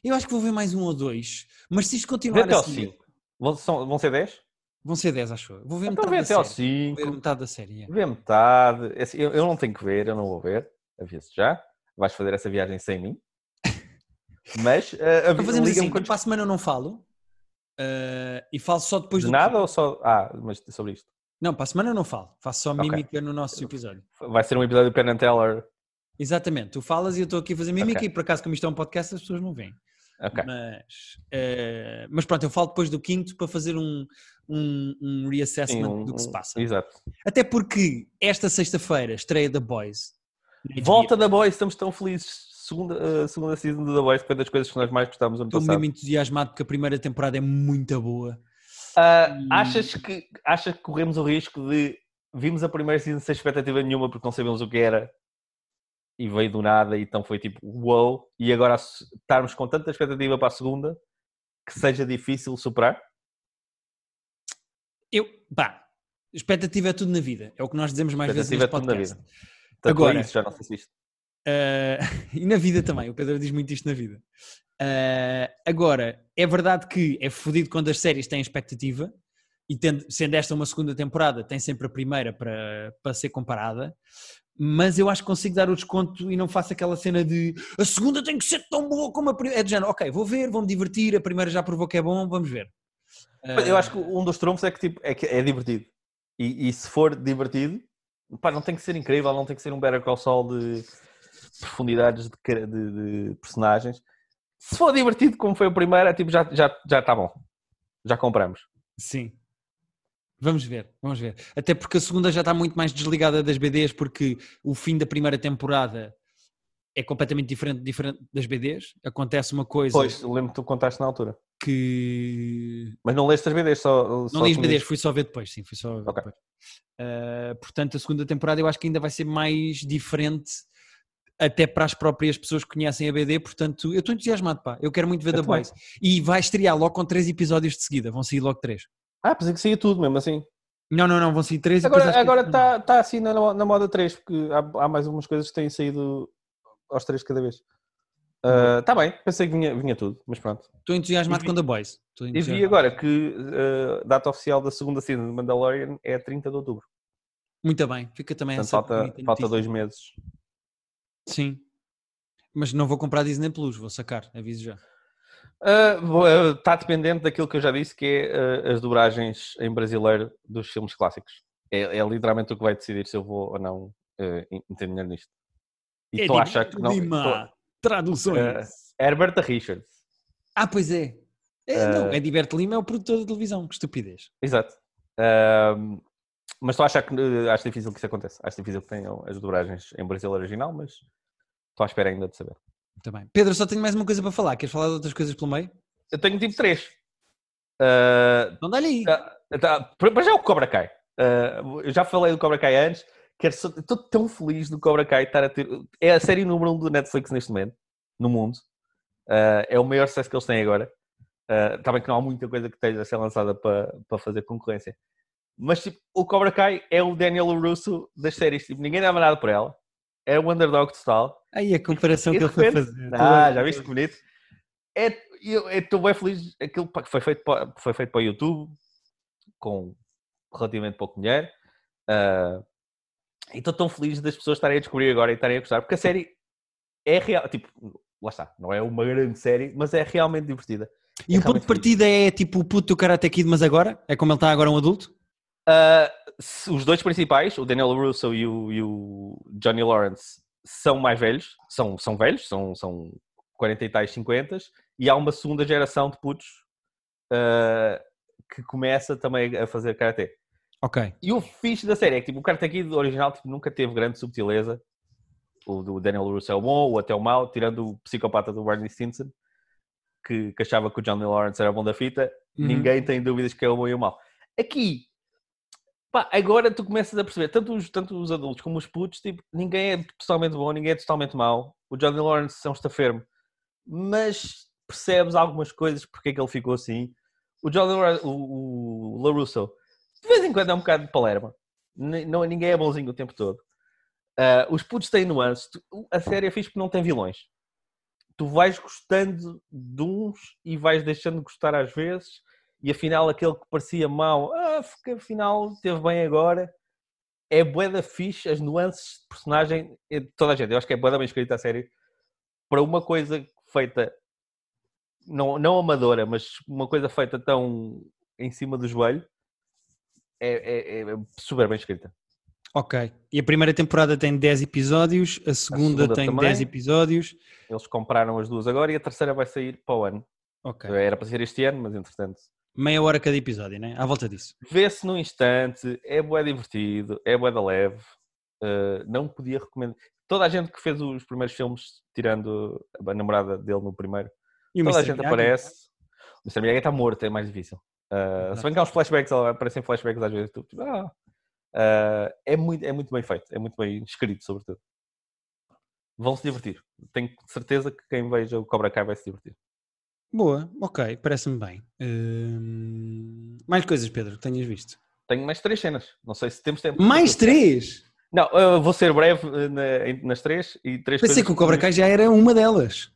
Eu acho que vou ver mais um ou dois, mas se isto Vê continuar até ao assim, 5. Vão, são- vão ser 10? Vão ser 10, acho eu. Vou ver Então metade vê da até ao série. Vou ver 5. metade da série. é. Vê metade. Esse- Eu, eu não tenho que ver, eu não vou ver. Aviso já. Vais fazer essa viagem sem mim. Mas uh, Então fazemos assim, quando- para a semana eu não falo eh, e falo só depois de do nada ou só. Ah, mas sobre isto. Não, para a semana eu não falo, faço só mímica no nosso episódio. Vai ser um episódio Penn and Teller. Exatamente, tu falas e eu estou aqui a fazer mímica Ok. e por acaso como isto é um podcast as pessoas não veem. Ok. Mas, eh, mas pronto, eu falo depois do quinto para fazer um, um, um reassessment Sim, um- do que se passa. Exato. Até porque esta sexta-feira estreia The Boys. Volta da Boys, estamos tão felizes. Segunda, uh, segunda season de The Boys foi das coisas que nós mais gostámos ano Estou passado. mesmo entusiasmado porque a primeira temporada é muito boa. E- achas, que, achas que corremos o risco de vimos a primeira season sem expectativa nenhuma porque não sabíamos o que era e veio do nada e então foi tipo wow e agora estarmos com tanta expectativa para a segunda que seja difícil superar? Eu, pá, expectativa é tudo na vida. É o que nós dizemos mais vezes Expectativa neste é tudo na podcast. vida. Tanto Agora- é isso, já não se isto. Uh, e na vida também, o Pedro diz muito isto na vida. Uh, agora, é verdade que é fodido quando as séries têm expectativa e tendo, sendo esta uma segunda temporada, tem sempre a primeira para, para ser comparada, mas eu acho que consigo dar o desconto e não faço aquela cena de a segunda tem que ser tão boa como a primeira. É do género, ok, vou ver, vou-me divertir, a primeira já provou que é bom, vamos ver. Eu acho que um dos trunfos é que, tipo, é, que é divertido. E, e se for divertido, pá, não tem que ser incrível, não tem que ser um Better Call Saul de profundidades de, de- de personagens. Se for divertido como foi o primeiro, é tipo, já está já, já tá bom. Já compramos. Sim. Vamos ver, vamos ver. Até porque a segunda já está muito mais desligada das BDs, porque o fim da primeira temporada é completamente diferente, diferente das BDs. Acontece uma coisa Pois, lembro que tu contaste na altura. que. Mas não leste as BDs, só. Não li as BDs, fui só ver depois, sim, fui só ver Ok. depois. Uh, portanto, a segunda temporada eu acho que ainda vai ser mais diferente até para as próprias pessoas que conhecem a BD, portanto, eu estou entusiasmado, pá. Eu quero muito ver Eu The. Boys. E vai estrear logo com três episódios de seguida, vão sair logo três. Ah, pensei que saía tudo mesmo assim. Não, não, não, vão sair três e depois Agora que- agora está tá assim na, na moda 3, porque há, há mais umas coisas que têm saído aos três cada vez. Está bem, pensei que vinha, vinha tudo, mas pronto. Estou entusiasmado E com The Boys. E vi agora que a data oficial da segunda season de Mandalorian é 30 de outubro. Muito bem, fica também Portanto, essa falta, falta dois meses. Sim. Mas não vou comprar Disney Plus, vou sacar, aviso já. Está dependente daquilo que eu já disse, que é ah, as dobragens em brasileiro dos filmes clássicos. É, é literalmente o que vai decidir se eu vou ou não uh, entender nisto. E estou a achar que não. Lima, traduções. Eh, Herbert Richards. ah, pois é. é não, Ediberto Lima é o produtor da televisão, que estupidez. Exato. Ahm, mas estou a achar que acho difícil que isso aconteça. Acho difícil que tenham as dobragens em brasileiro original, mas estou à espera ainda de saber. Bem. Pedro, só tenho mais uma coisa para falar. Queres falar de outras coisas pelo meio? Eu tenho tipo três. Ah, Não dá-lhe aí. tá- tá- Para já o Cobra Kai. Ah, eu já falei do Cobra Kai antes. Quero só- Estou tão feliz do Cobra Kai estar a ter. É a série número um do Netflix neste momento, no mundo. Ah, é o maior sucesso que eles têm agora. Está bem que não há muita coisa que esteja a ser lançada para, para fazer concorrência. Mas tipo, o Cobra Kai é o Daniel Russo das séries. Tipo, ninguém dava nada por ela. É o underdog total. Aí a comparação E que ele foi fazer. Ah, já viste que bonito? É, eu estou bem feliz. Aquilo que foi feito para, foi feito para o YouTube, com relativamente pouco dinheiro. Ah, e estou tão feliz das pessoas estarem a descobrir agora e estarem a gostar, porque a série é real. Tipo, lá está, não é uma grande série, mas é realmente divertida. E É o ponto de partida é tipo o puto do Karate Kid, mas agora? É como ele está agora um adulto? Se- os dois principais, o Daniel Russo e o, e o Johnny Lawrence, são mais velhos, são, são velhos, são, são 40 e tais 50, e há uma segunda geração de putos ah, que começa também a fazer karatê. Ok. E o fixe da série é que tipo, o Karate Kid original tipo, nunca teve grande subtileza o do Daniel Russo é o bom, o até o mau, tirando o psicopata do Barney Stinson, que, que achava que o Johnny Lawrence era bom da fita, Uhum. ninguém tem dúvidas que é o bom e o mau. Aqui, pá, agora tu começas a perceber, tanto os, tanto os adultos como os putos, tipo, ninguém é totalmente bom, ninguém é totalmente mau. O Johnny Lawrence é um estafermo, mas percebes algumas coisas porque é que ele ficou assim. O Johnny Lawrence, o, o LaRusso, de vez em quando é um bocado de palerma. Não, ninguém é bonzinho o tempo todo. Ah, os putos têm nuances. A série é fixe porque não tem vilões. Tu vais gostando de uns e vais deixando de gostar às vezes. E afinal, aquele que parecia mau, ah, afinal teve bem agora. É bué da fixe, as nuances de personagem, é de toda a gente. Eu acho que é bué da bem escrita a série. Para uma coisa feita, não, não amadora, mas uma coisa feita tão em cima do joelho, é, é- é super bem escrita. Ok. E a primeira temporada tem 10 episódios, a segunda, segunda tem também. 10 episódios. Eles compraram as duas agora e a terceira vai sair para o ano. Ok. Era para ser este ano, mas entretanto. Meia hora cada episódio, né? À volta disso. Vê-se num instante, é bué divertido, é bué da leve. uh, não podia recomendar. Toda a gente que fez os primeiros filmes, tirando a namorada dele no primeiro, E toda a gente Miyagi? aparece. O Mr. Miyagi está morto, é mais difícil. Uh, se bem que há uns flashbacks, aparecem flashbacks às vezes. Tu, tipo, ah. Uh, é, muito, é muito bem feito, é muito bem escrito, sobretudo. Vão se divertir. Tenho certeza que quem veja o Cobra Kai vai se divertir. Boa, ok, parece-me bem. Hum, Mais coisas, Pedro, que tenhas visto? Tenho mais três cenas. Não sei se temos tempo. Mais três? Não, eu vou ser breve em- nas três e três Pensei que o Cobra Kai já era uma delas.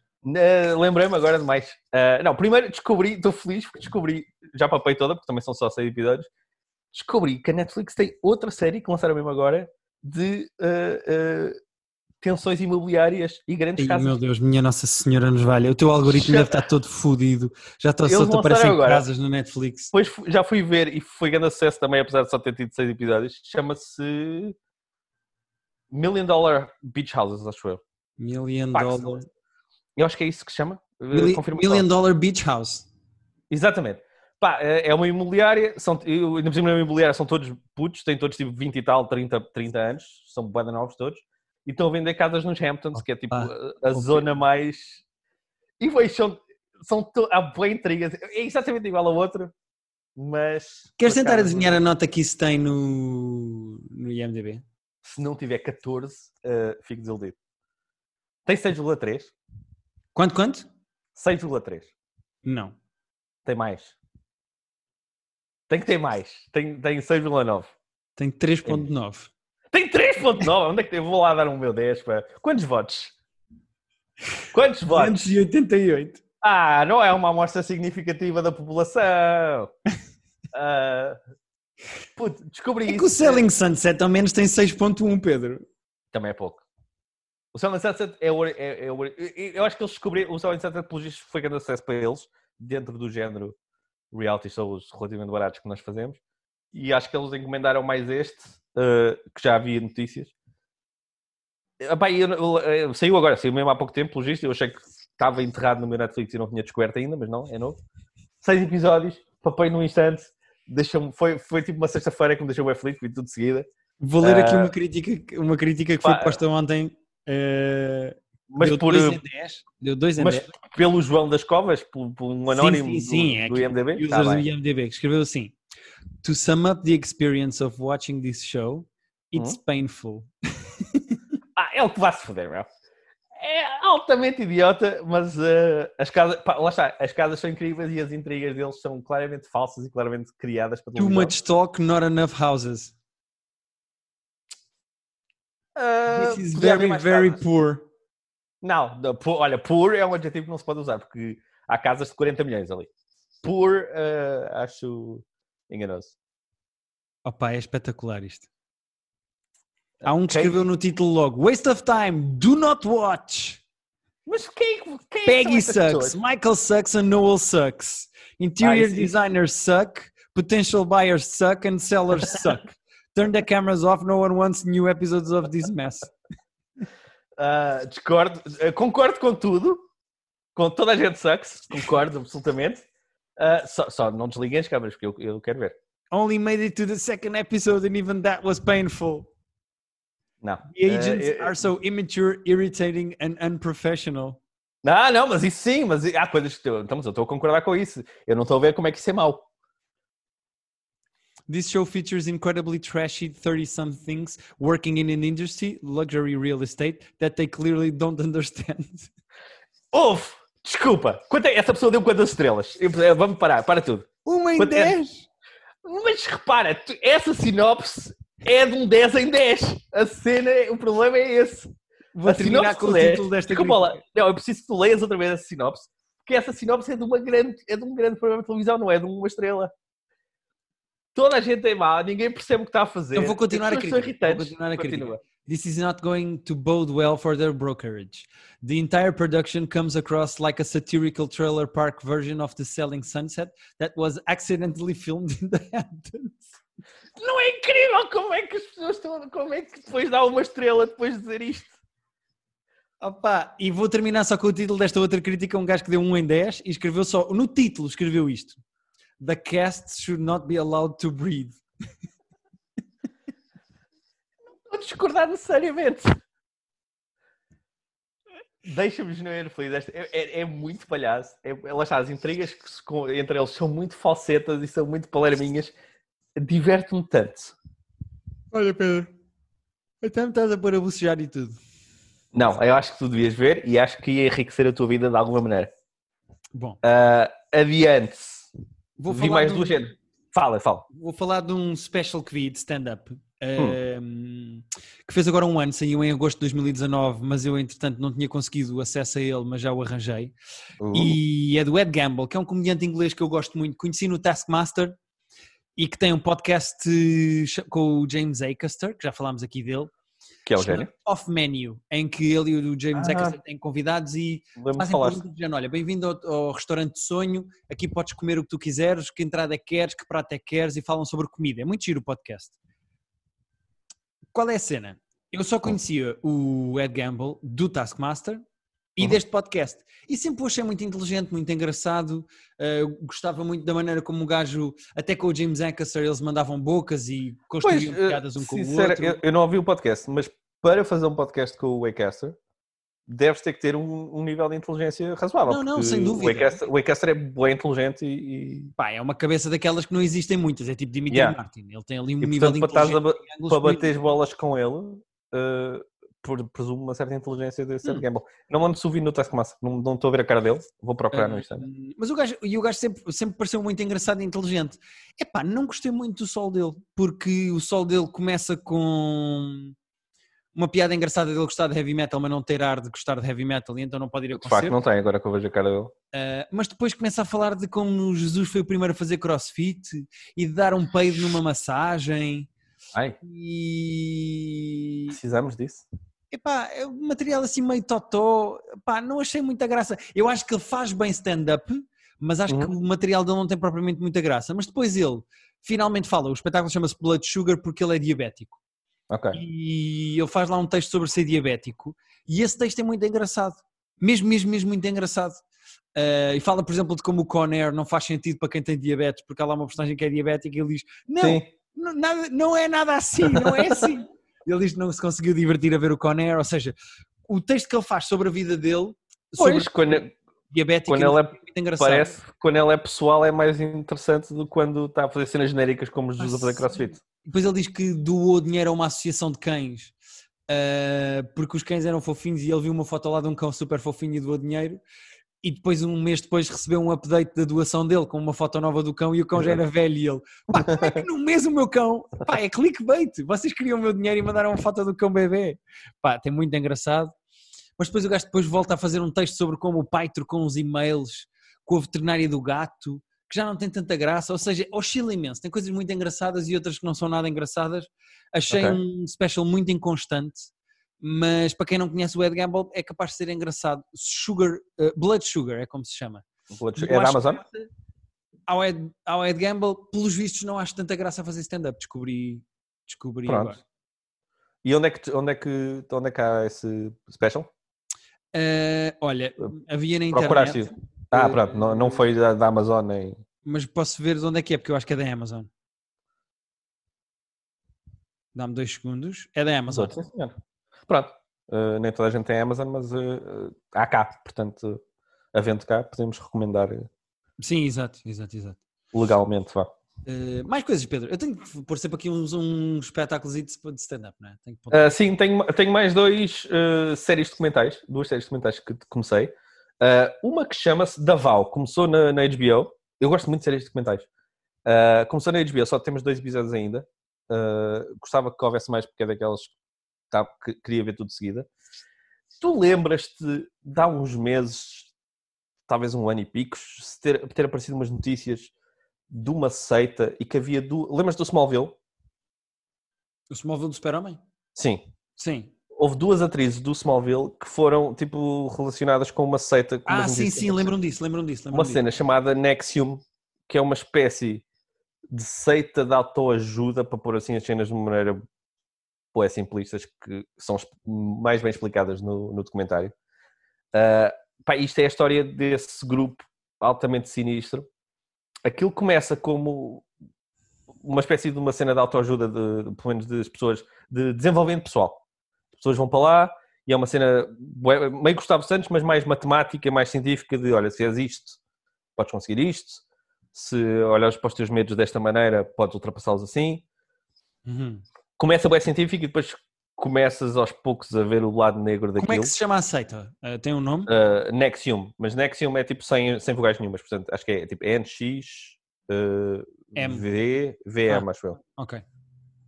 Lembrei-me agora de mais. Uh, não, primeiro descobri, estou feliz porque descobri, já papei toda, porque também são só seis episódios. Descobri que a Netflix tem outra série que lançaram mesmo agora de uh, uh, tensões imobiliárias e grandes Ai, casas. meu Deus, minha Nossa Senhora nos valha. O teu algoritmo Já- deve estar todo fodido. Já está só te aparecem agora. casas no Netflix. Depois fu- já fui ver e foi grande acesso também, apesar de só ter tido seis episódios. Chama-se Million Dollar Beach Houses, acho eu. Million Pá, Dollar. Eu acho que é isso que se chama. Uh, Milli- confirma só. Million Dollar Beach House. Exatamente. Pá, é é uma imobiliária, são, ainda por cima é uma imobiliária, são todos putos, têm todos tipo 20 e tal, 30, 30 anos, são de novos todos, e estão a vender casas nos Hamptons, que é tipo Opa, a, zona mais... E são, são to... há bem intrigas, é exatamente igual a outra, mas... Queres tentar adivinhar a nota que isso tem no, no IMDB? Se não tiver 14, uh, fico desiludido. Tem 6,3? Quanto, quanto? 6,3. Não. Tem mais. Tem que ter mais. Tem, tem 6,9. Tem 3.9. Tem 3.9, onde é que tem? Vou lá dar um meu 10, pá. Quantos votos? Quantos votos? 288. Ah, não é uma amostra significativa da população. Ah, puto, descobri É isso. que o Selling Sunset ao menos tem 6.1, Pedro. Também é pouco. O Selling Sunset é, o- é, é o- Eu acho que eles descobriram. O Selling Sunset, pelo visto, foi grande acesso para eles, dentro do género reality shows relativamente baratos que nós fazemos. E acho que eles encomendaram mais este, ah, que já havia notícias. Epá, eu- eu- eu- saiu agora, saiu mesmo há pouco tempo, pelo visto. Eu achei que estava enterrado no meu Netflix e não tinha descoberto ainda, mas não, é novo. Seis episódios, papei num instante. Deixou foi, foi tipo uma sexta-feira que me deixou bem feliz, vi tudo de seguida. Vou ler aqui Ah. uma crítica, uma crítica que Pá, foi posta ontem. eh, Mas deu por, 2 em 10. Deu 2 em mas 10. pelo João das Covas, por, por um anónimo sim, sim, sim, é do, do que IMDB, Users tá do. IMDB que escreveu assim: To sum up the experience of watching this show, it's Hum? painful. Ah, é o que vai se foder, meu. É altamente idiota, mas eh, as casas, pá, lá está, as casas são incríveis e as intrigas deles são claramente falsas e claramente criadas para Too much talk, not enough houses. Ah, This is very, very casas. poor. Não, não, olha, poor é um adjetivo que não se pode usar, porque há casas de 40 milhões ali. Poor, eh, acho enganoso. Opa, é espetacular isto. Há um que Quem- escreveu no título logo: Waste of time, do not watch. Mas quem, quem são Peggy sucks? Michael sucks, and Noel sucks. Interior Ah, designers suck, potential buyers suck, and sellers suck. Turn the cameras off, no one wants new episodes of this mess. Ah, discordo, Ah, concordo com tudo, com toda a gente sucks, concordo absolutamente. Ah, só, só não desliguem as câmeras, porque eu, eu quero ver. Only made it to the second episode, and even that was painful. Não. The agents Eh, eh, are so immature, irritating and unprofessional. Não, não, mas isso sim, mas há coisas que eu, então, eu estou a concordar com isso. Eu não estou a ver como é que isso é mau. This show features incredibly trashy 30-somethings working in an industry, luxury real estate, that they clearly don't understand. Houve! Desculpa! Quanto é- essa pessoa deu quantas estrelas? Eh, Vamos parar, para tudo. Uma em Quanto é- 10? Mas repara, tu- essa sinopse é de um 10 em 10. A cena, é- o problema é esse. Vou A terminar sinopse com que o tu lês- título desta Desculpa lá. Não, eu preciso que tu leias outra vez essa sinopse, porque essa sinopse é de, uma grande, é de um grande programa de televisão, não é de uma estrela. Toda a gente é má, ninguém percebe o que está a fazer. Eu vou continuar a crítica, vou continuar a. Continua. This is not going to bode well for their brokerage. The entire production comes across like a satirical trailer park version of The Selling Sunset that was accidentally filmed in the Hamptons. Não é incrível como é que as pessoas estão. Como é que depois dá uma estrela depois de dizer isto? Opa, e vou terminar só com o título desta outra crítica, um gajo que deu 1 em 10 e escreveu só, no título escreveu isto. The cast should not be allowed to breathe. Discordar necessariamente. Deixa-me genuíno feliz. É, é- é muito palhaço. É, lá está, as intrigas que se com- entre eles são muito falsetas e são muito palerminhas. Diverte-me tanto. Olha, Pedro, até me estás a pôr a bocejar e tudo. Não, eu acho que tu devias ver e acho que ia enriquecer a tua vida de alguma maneira. Bom, Ah, adiante. vou Vi falar, mais de um, duas cenas. Fala, fala. vou falar de um special que vi de stand-up. um, que fez agora um ano, saiu em agosto de 2019, mas eu entretanto não tinha conseguido acesso a ele, mas já o arranjei. E é do Ed Gamble, que é um comediante inglês que eu gosto muito. Conheci no Taskmaster e que tem um podcast com o James Acaster, que já falámos aqui dele. que é o gênio. Off Menu, em que ele e o James Ah. Acaster têm convidados e fazem falar. perguntas olha, bem-vindo ao, ao restaurante de sonho, aqui podes comer o que tu quiseres, que entrada é que queres, que prato é que queres e falam sobre comida. É muito giro o podcast. Qual é a cena? Eu só conhecia o Ed Gamble do Taskmaster e Uhum. deste podcast. E sempre o achei muito inteligente, muito engraçado. eu gostava muito da maneira como o gajo, até com o James Acaster, eles mandavam bocas e Pois, construíam eh, piadas um com o outro. eu, eu não ouvi o podcast, mas para fazer um podcast com o Waycaster, deves ter que ter um, um nível de inteligência razoável. Não, não, sem O dúvida. O Waycaster é bem inteligente e, e- Pá, é uma cabeça daquelas que não existem muitas, é tipo Dimitri Yeah. Martin. Ele tem ali um e, nível de portanto, para, a inteligência para muito- bater as bolas com ele, eh, por, presumo uma certa inteligência desse Hum. Ed Gamble. Não ando ouvindo no Taskmaster, não, não estou a ver a cara dele, vou procurar no Ah, instante. Mas o gajo, e o gajo sempre, sempre pareceu muito engraçado e inteligente. Epá, não gostei muito do sol dele, porque o sol dele começa com uma piada engraçada dele gostar de heavy metal, mas não ter ar de gostar de heavy metal, e então não pode ir a De facto, concerto. não tem, agora que eu vejo a cara dele. Ah, mas depois começa a falar de como Jesus foi o primeiro a fazer crossfit e de dar um peido numa massagem. Ai, E precisamos disso. Epá, é um material assim meio totó, Epá, não achei muita graça. Eu acho que ele faz bem stand-up, mas acho que Uhum. o material dele não tem propriamente muita graça. Mas depois ele finalmente fala, o espetáculo chama-se Blood Sugar porque ele é diabético. Ok. E ele faz lá um texto sobre ser diabético. E esse texto é muito engraçado. Mesmo, mesmo, mesmo muito engraçado. Ah, e fala, por exemplo, de como o Conair não faz sentido para quem tem diabetes, porque há lá uma personagem que é diabética e ele diz: Não, não, nada- não é nada assim, não é assim. ele diz que não se conseguiu divertir a ver o Conair, ou seja, o texto que ele faz sobre a vida dele, sobre Pois, quando, diabética, quando ele é- muito engraçado. parece que quando ele é pessoal é mais interessante do que quando está a fazer cenas genéricas como Jesus a fazer crossfit. Depois ele diz que doou dinheiro a uma associação de cães, ah, porque os cães eram fofinhos e ele viu uma foto lá de um cão super fofinho e doou dinheiro. E depois, um mês depois, recebeu um update da doação dele com uma foto nova do cão e o cão já era velho. E ele, pá, como é que num mês o meu cão, pá, é clickbait. Vocês queriam o meu dinheiro e mandaram uma foto do cão bebê. Pá, tem muito engraçado. Mas depois o gajo depois volta a fazer um texto sobre como o pai trocou uns e-mails com a veterinária do gato, que já não tem tanta graça. Ou seja, oscila imenso. Tem coisas muito engraçadas e outras que não são nada engraçadas. Achei Ok. um special muito inconstante mas para quem não conhece o Ed Gamble é capaz de ser engraçado. Sugar, eh, Blood Sugar é como se chama. Blood Sugar- É da Amazon? Ao Ed, ao Ed Gamble, pelos vistos, não acho tanta graça a fazer stand-up. Descobri, descobri Pronto. agora. E onde é, que, onde, é que, onde é que há esse special? Eh, olha, havia na Procuraste internet, isso? Ah, Eh, pronto, não, não foi da, da Amazon nem. mas posso ver de onde é que é, porque eu acho que é da Amazon. Dá-me dois segundos. É da Amazon. Sim, senhor. Pronto. Uh, nem toda a gente tem Amazon, mas uh, há cá. Portanto, havendo cá, podemos recomendar Sim, exato, exato, exato. legalmente. Vá. Uh, mais coisas, Pedro. Eu tenho que pôr sempre aqui uns, uns espetáculos de stand-up, não é? Tenho que Uh, sim, tenho, tenho mais dois uh, séries documentais, duas séries documentais que comecei. Uh, uma que chama-se Davao, começou na, na HBO. Eu gosto muito de séries documentais. Uh, começou na HBO, só temos dois episódios ainda. Uh, gostava que houvesse mais, porque é daquelas tá, que queria ver tudo de seguida. Tu lembras-te de há uns meses, talvez um ano e picos, ter, ter aparecido umas notícias de uma seita e que havia. Du... Lembras do Smallville? O Smallville do Super-Homem? Sim, Sim. Houve duas atrizes do Smallville que foram tipo relacionadas com uma seita. Ah, sim, notícias. sim, lembram disso, lembram disso. Lembram Uma disso. cena chamada Nexium, que é uma espécie de seita de autoajuda, para pôr assim as cenas de uma maneira boé simplistas, que são mais bem explicadas no, no documentário. Ah, pá, isto é a história desse grupo altamente sinistro. Aquilo começa como uma espécie de uma cena de autoajuda, de, pelo menos das pessoas, de desenvolvimento pessoal. As pessoas vão para lá e é uma cena meio Gustavo Santos, mas mais matemática, mais científica, de olha, se és isto, podes conseguir isto. Se olhares para os teus medos desta maneira, podes ultrapassá-los assim. Uhum. Começa bem científico e depois começas aos poucos a ver o lado negro daquilo. Como é que se chama a seita? Uh, tem um nome? Uh, Nexium, mas Nexium é tipo sem, sem vogais nenhumas, portanto acho que é tipo NX uh, M. V, VM, Ah. acho eu. Ok,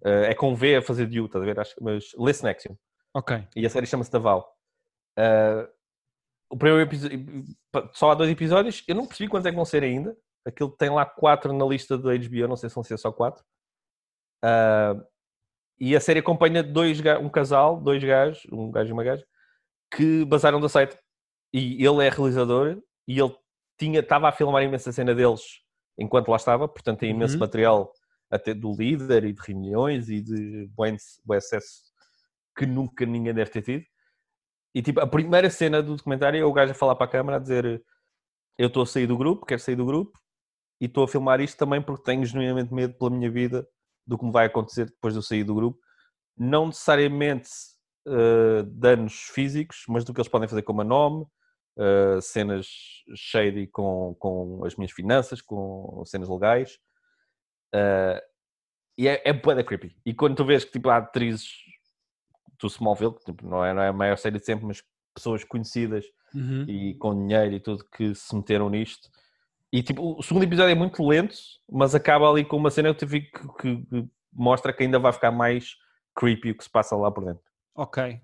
Uh, é com V a fazer de U, estás a ver? Acho, mas lê-se Nexium. Ok. E a série chama-se Daval. Uh, o primeiro episódio, só há dois episódios, eu não percebi quantos é que vão ser ainda. Aquilo tem lá quatro na lista do HBO, não sei se vão ser só quatro. Uh, e a série acompanha dois, um casal, dois gajos, um gajo e uma gaja, que basaram da seita. E ele é realizador e ele tinha, estava a filmar imensa cena deles enquanto lá estava, portanto tem imenso Uhum. material até do líder e de reuniões e de bom bom acesso que nunca ninguém deve ter tido. E tipo, a primeira cena do documentário é o gajo a falar para a câmara a dizer eu estou a sair do grupo, quero sair do grupo e estou a filmar isto também porque tenho genuinamente medo pela minha vida do que me vai acontecer depois de eu sair do grupo. Não necessariamente eh, danos físicos, mas do que eles podem fazer com o meu nome, eh, cenas shady com, com as minhas finanças, com cenas legais. Eh, e é, é bué creepy. E quando tu vês que tipo, há atrizes do Smallville, que tipo, não, é, não é a maior série de sempre, mas pessoas conhecidas Uhum. e com dinheiro e tudo que se meteram nisto. E tipo, o segundo episódio é muito lento, mas acaba ali com uma cena que, que- que mostra que ainda vai ficar mais creepy o que se passa lá por dentro. Ok.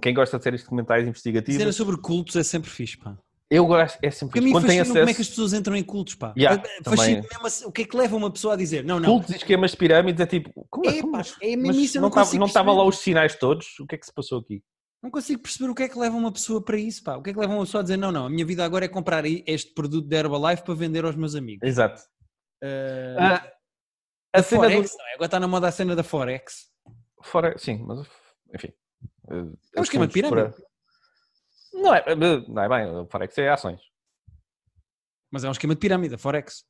Quem gosta de séries documentais investigativas, Cena sobre cultos é sempre fixe, pá. Eu gosto, é Porque sempre quando tem fascina acesso como é que as pessoas entram em cultos, pá. Yeah, fascina mesmo assim, o que é que leva uma pessoa a dizer, não, não, cultos e esquemas de pirâmides é tipo, como É, é, como, é mesmo mas isso, não não estava consigo não estava lá os sinais todos? O que é que se passou aqui? não consigo perceber o que é que leva uma pessoa para isso, pá. O que é que leva uma pessoa a dizer, não, não, a minha vida agora é comprar este produto da Herbalife para vender aos meus amigos. Exato. Uh, Ah, a cena do, Forex, não é? Agora está na moda a cena da Forex. Fora, sim, mas enfim. É um esquema de pirâmide. Não é, não é bem, o Forex é ações. Mas é um esquema de pirâmide, a Forex.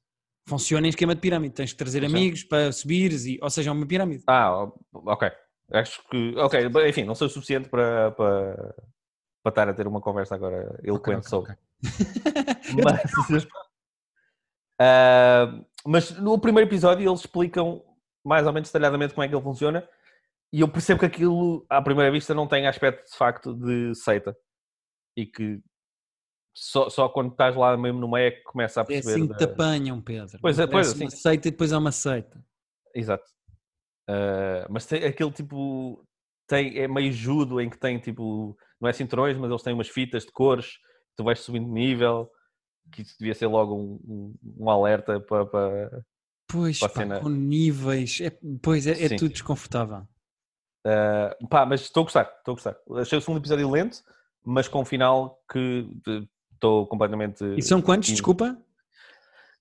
Funciona em esquema de pirâmide. Tens que trazer Funciona. amigos para subires, e, ou seja, é uma pirâmide. Ah, ok. Acho que, ok, enfim, não sou o suficiente para, para, para estar a ter uma conversa agora eloquente ok, sobre. ok. Mas, Ah, mas no primeiro episódio eles explicam mais ou menos detalhadamente como é que ele funciona e eu percebo que aquilo, à primeira vista, não tem aspecto de facto de seita e que só, só quando estás lá mesmo no meio é que começa a É perceber. assim que te apanham, Pedro. Pois é, pois, Parece uma assim. seita e depois é uma seita. Exato. Uh, mas tem aquele tipo. Tem, é meio judo em que tem tipo. Não é cinturões, mas eles têm umas fitas de cores. Tu vais subindo de nível. Que isso devia ser logo um, um, alerta para. para Pois, Para pá, com níveis. É, pois, é, é Sim. tudo desconfortável. uh, pá, mas estou a gostar. Estou a gostar. Achei o segundo episódio lento, mas com um final que estou completamente. E são quantos, desculpa?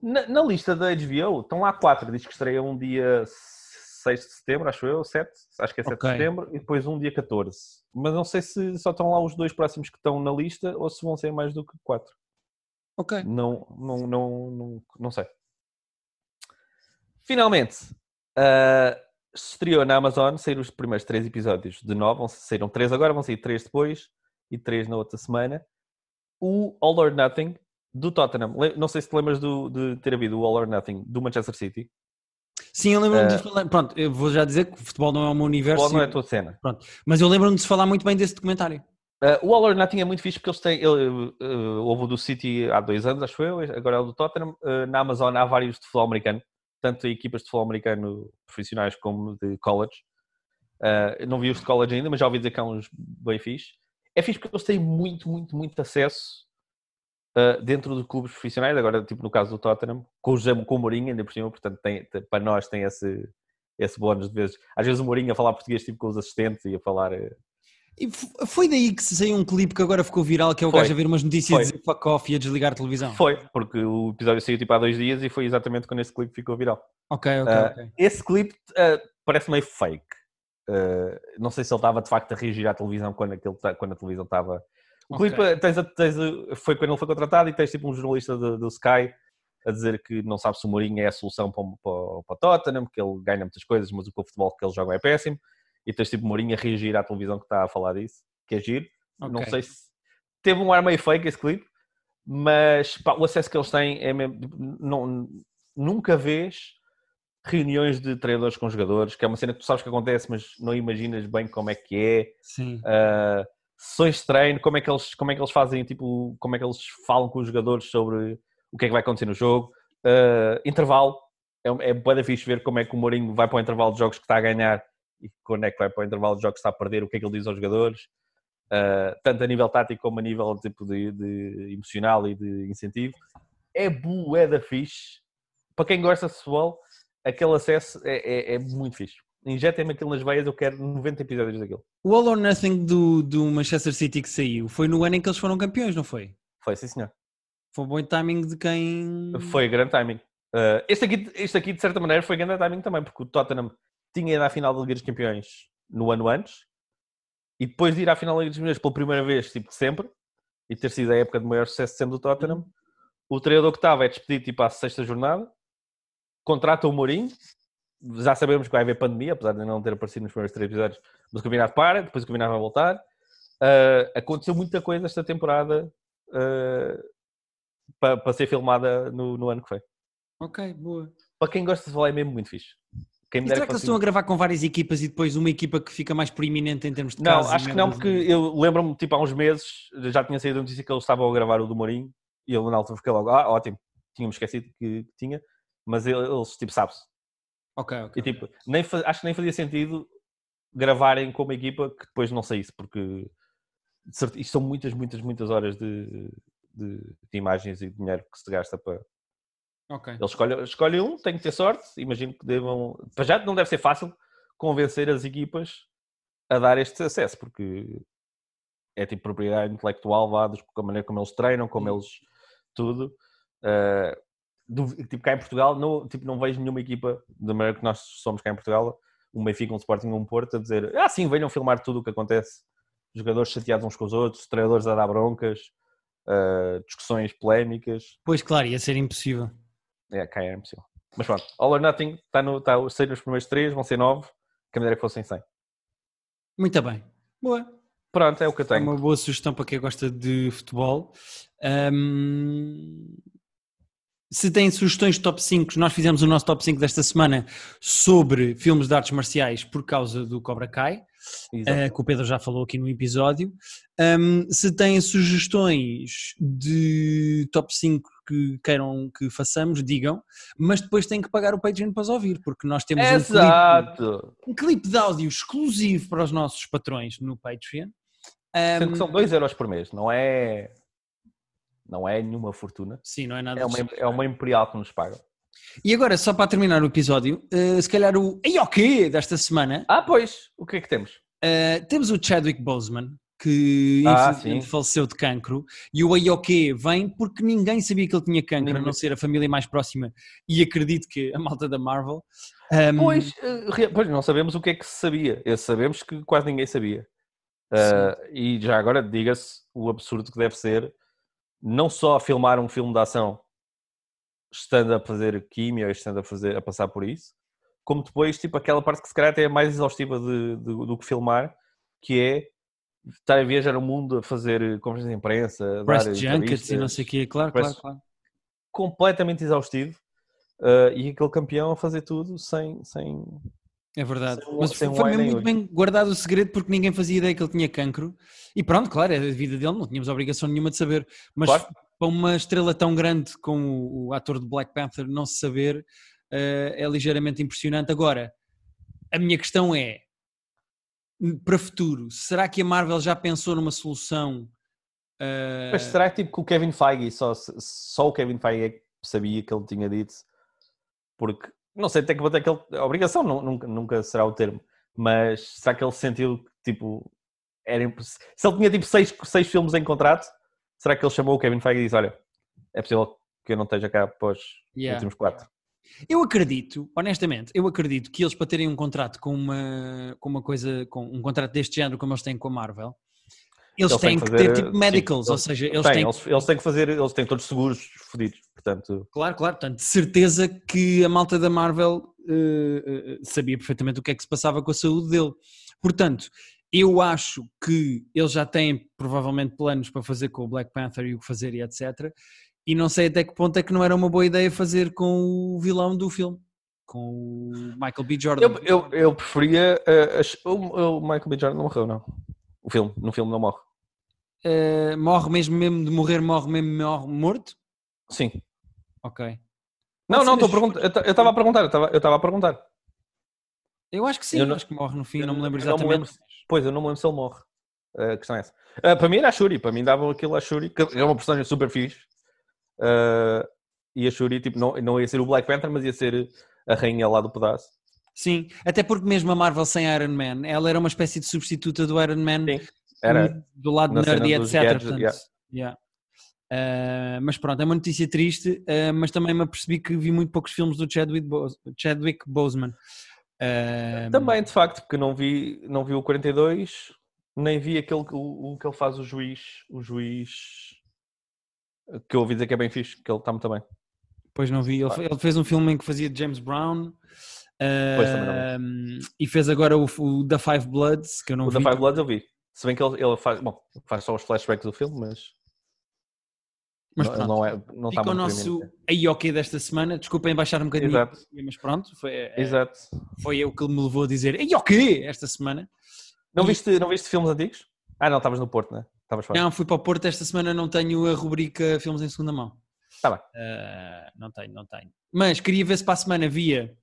Na, na lista da HBO estão lá quatro. Diz que estreia um dia 6 de setembro, acho eu, 7. Acho que é 7 Ok. de setembro. E depois um dia 14. Mas não sei se só estão lá os dois próximos que estão na lista ou se vão ser mais do que quatro. Ok. Não, não, não, não, não sei. Finalmente, ah, estreou na Amazon, saíram os primeiros três episódios de nove, vão- saíram três agora, vão sair três depois e três na outra semana. O All or Nothing do Tottenham. Não sei se te lembras do- de ter havido o All or Nothing do Manchester City. Sim, eu lembro-me Eh, de falar. Pronto, eu vou já dizer que o futebol não é o meu universo, Qual não é a tua cena? mas eu lembro-me de se falar muito bem desse documentário. Uh, o All or Nothing é muito fixe porque eles têm. ele, uh, houve o do City há dois anos, acho eu, agora é o do Tottenham. Uh, na Amazon há vários de futebol americano, tanto equipas de futebol americano profissionais como de college. Uh, não vi os de college ainda, mas já ouvi dizer que há uns bem fixe. É fixe porque eles têm muito, muito, muito acesso uh, dentro de clubes profissionais. Agora, tipo no caso do Tottenham, com o, José- com o Mourinho, ainda por cima, portanto, tem, tem- para nós tem esse, esse bónus de vezes. Às vezes o Mourinho a falar português tipo com os assistentes e a falar. uh, E foi daí que saiu um clipe que agora ficou viral, que é o Foi. gajo a ver umas notícias Foi. e dizer fuck off e a desligar a televisão. Foi, porque o episódio saiu tipo há dois dias e foi exatamente quando esse clipe ficou viral. Ok, ok, Ah, ok. Esse clipe ah, parece meio fake. Ah, não sei se ele estava de facto a reagir à televisão quando, aquele, quando a televisão estava. O Ok. clipe tens, tens foi quando ele foi contratado e tens tipo um jornalista do, Sky a dizer que não sabe se o Mourinho é a solução para, o- para, para Tottenham, que ele ganha muitas coisas, mas o futebol que ele joga é péssimo. E tens tipo o Mourinho a reagir à televisão que está a falar disso, que é giro. Não Ok. sei se teve um ar meio fake esse clipe, mas pá, o acesso que eles têm é mesmo. Não, nunca vês reuniões de treinadores com jogadores, que é uma cena que tu sabes que acontece, mas não imaginas bem como é que é. Sim. Uh, sessões de treino, como é, que eles, como é que eles fazem, tipo, como é que eles falam com os jogadores sobre o que é que vai acontecer no jogo. Uh, intervalo, é, é da fixe ver como é que o Mourinho vai para o intervalo de jogos que está a ganhar e quando é que vai para o intervalo de jogos que está a perder, o que é que ele diz aos jogadores, uh, tanto a nível tático como a nível tipo, de, de emocional e de incentivo. É bué da fixe. Para quem gosta de futebol, aquele acesso é, é, é muito fixe. Injetem-me aquilo nas veias, eu quero 90 episódios daquilo. O All or Nothing do, do Manchester City que saiu foi no ano em que eles foram campeões, não foi? Foi, sim senhor. Foi um bom timing de quem. Foi grande timing. Uh, este, aqui, este aqui, de certa maneira, foi grande timing também, porque o Tottenham tinha ido à final da Liga dos Campeões no ano antes e depois de ir à final da Liga dos Campeões pela primeira vez, tipo de sempre, e ter sido a época de maior sucesso sempre do Tottenham, o treinador que estava é despedido tipo à sexta jornada, contrata o Mourinho, já sabemos que vai haver pandemia, apesar de não ter aparecido nos primeiros três episódios, mas o campeonato para, depois o campeonato vai voltar. Uh, aconteceu muita coisa esta temporada uh, para, para ser filmada no, no ano que foi. Ok, boa. Para quem gosta de futebol é mesmo muito fixe. Quem me será que eles estão a gravar com várias equipas e depois uma equipa que fica mais proeminente em termos de Não, acho que não, porque eu lembro-me, tipo, há uns meses, já tinha saído a notícia que eles estavam a gravar o do Mourinho e eu na altura fiquei logo, ah, ótimo, tínhamos esquecido que, que tinha, mas ele- eles, tipo, sabe-se. Ok, ok. E, tipo, nem acho que nem fazia sentido gravarem com uma equipa que depois não saísse, porque isto são muitas, muitas, muitas horas de, de, de imagens e de dinheiro que se gasta para, ok. Ele escolhe, escolhe um, tem que ter sorte. Imagino que devam. Para já não deve ser fácil convencer as equipas a dar este acesso, porque é tipo propriedade intelectual, vá, dos- com a maneira como eles treinam, como eles. tudo. Do- tipo, cá em Portugal, não, tipo, não vejo nenhuma equipa, da maneira que nós somos cá em Portugal, um Benfica, um Sporting, um Porto, a dizer ah, sim, venham filmar tudo o que acontece. Jogadores chateados uns com os outros, treinadores a dar broncas, ah, discussões polémicas. Pois claro, ia ser impossível. É, cá é impossível. Mas pronto, All or Nothing está no, está, sair nos primeiros três, vão ser nove. Quem me dera que fossem 100. Muito bem. Boa. Pronto, é o que eu É tenho. uma boa sugestão para quem gosta de futebol. Ahm, Se têm sugestões de top 5, nós fizemos o nosso top 5 desta semana sobre filmes de artes marciais por causa do Cobra Kai, Exato. eh, que o Pedro já falou aqui no episódio. Ahm, se têm sugestões de top 5 que queiram que façamos, digam, mas depois têm que pagar o Patreon para os ouvir, porque nós temos um clipe, Exato! um clipe de áudio exclusivo para os nossos patrões no Patreon. Sendo Ahm, que são 2 euros por mês, não é. Não é nenhuma fortuna. Sim, não é nada É uma, disso. é uma imperial que nos paga. E agora, só para terminar o episódio, eh, se calhar o Ayoke desta semana, Ah, pois, o que é que temos? eh, temos o Chadwick Boseman, que Ah, infelizmente sim. faleceu de cancro, e o Ayoke vem porque ninguém sabia que ele tinha cancro, a Ninguém. não ser a família mais próxima, e acredito que a malta da Marvel. Ahm, Pois, eh, pois, não sabemos o que é que se sabia. Sabemos que quase ninguém sabia. Ah, e já agora, diga-se o absurdo que deve ser não só filmar um filme de ação estando a fazer químio, estando a, fazer, a passar por isso, como depois, tipo, aquela parte que se calhar até é mais exaustiva de, de, do que filmar, que é estar a viajar o mundo a fazer conferências de imprensa, Press junkets e não sei o quê, claro, claro, claro. Completamente exaustivo. Uh, e aquele campeão a fazer tudo sem, sem, é verdade. Sem, Mas sem foi mesmo muito bem guardado o segredo porque ninguém fazia ideia que ele tinha cancro. E pronto, claro, é a vida dele, não tínhamos obrigação nenhuma de saber. Mas claro. para uma estrela tão grande como o ator de Black Panther não se saber uh, é ligeiramente impressionante. Agora, a minha questão é, para futuro, será que a Marvel já pensou numa solução? Uh... Mas será que tipo que o Kevin Feige, só, só o Kevin Feige é sabia que ele tinha dito? Porque não sei até que bater aquele. Obrigação nunca, nunca será o termo, mas será que ele sentiu que tipo. Era imposs... Se ele tinha tipo seis, seis filmes em contrato, será que ele chamou o Kevin Feige e disse: Olha, é possível que eu não esteja cá após yeah. os últimos quatro? Eu acredito, honestamente, eu acredito que eles para terem um contrato com uma, com uma coisa, com um contrato deste género como eles têm com a Marvel, eles, eles têm, que fazer, ter tipo medicals, sim, ou seja, eles têm, eles, eles, têm que fazer, eles têm todos seguros fodidos, portanto. Claro, claro, portanto, certeza que a malta da Marvel uh, uh, sabia perfeitamente o que é que se passava com a saúde dele. Portanto, eu acho que eles já têm provavelmente planos para fazer com o Black Panther e o que fazer e etc. E não sei até que ponto é que não era uma boa ideia fazer com o vilão do filme, com o Michael B. Jordan. Eu, eu, eu preferia. Uh, o, o Michael B. Jordan não morreu, não. O filme, no filme não morre. Uh, morre mesmo, mesmo de morrer, morre mesmo morre morto? Sim. Ok. Não, não, estou a perguntar. Eu estava a perguntar, eu estava a perguntar. Eu acho que sim, eu não, acho que morre no fim, não me lembro exatamente. Me lembro, pois, eu não me lembro se ele morre. A questão é essa. Uh, para mim era a Shuri, para mim dava aquilo a Shuri, que é uma personagem super fixe. Uh, e a Shuri, tipo, não, não ia ser o Black Panther, mas ia ser a rainha lá do pedaço. Sim, até porque mesmo a Marvel sem Iron Man, ela era uma espécie de substituta do Iron Man Sim, era do lado nerd e etc. Gadgets, portanto, yeah. Yeah. Uh, mas pronto, é uma notícia triste, uh, mas também me apercebi que vi muito poucos filmes do Chadwick, Bo Chadwick Boseman. Uh, também, de facto, porque não vi, não vi o 42, nem vi aquele o, o que ele faz o juiz, o juiz que eu ouvi dizer que é bem fixe, que ele está muito bem. Pois não vi, ele, ele fez um filme em que fazia James Brown. E fez agora o, o The Five Bloods, que eu não o vi. O The Five Bloods eu vi. Se bem que ele, ele faz, bom, faz só os flashbacks do filme, mas. Mas pronto, não, é, não fica o nosso Ayoki desta semana. Desculpem baixar um bocadinho, Exato. mas pronto, foi, é, Exato. foi eu que me levou a dizer Ayoki esta semana. Não, e... viste, não viste filmes antigos? Ah, não, estavas no Porto, não é? Estavas fora. Não, fui para o Porto esta semana, não tenho a rubrica Filmes em Segunda Mão. Está bem. Uh, não tenho, não tenho. Mas queria ver se para a semana via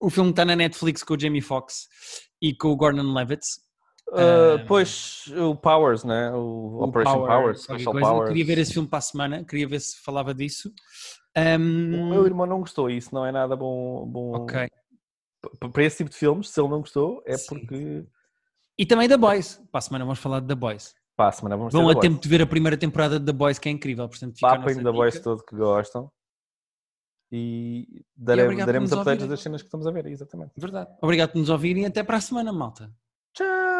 o filme que está na Netflix com o Jamie Foxx e com o Gordon Levitt, Uh, pois o Powers, né? O, o Operation Power, Powers, Special. Powers. Queria ver esse filme para a semana, queria ver se falava disso. Um... O meu irmão não gostou, isso não é nada bom. bom... Ok. Para esse tipo de filmes, se ele não gostou, é Sim. porque. E também da Boys. Para a semana vamos falar de The Boys. Para a semana vamos Vão a tempo de ver a primeira temporada de The Boys, que é incrível. Portanto, Papem The Boys todo que gostam. E, daremos, e daremos updates das cenas que estamos a ver, exatamente. Verdade. Obrigado por nos ouvirem e até para a semana, malta. Tchau!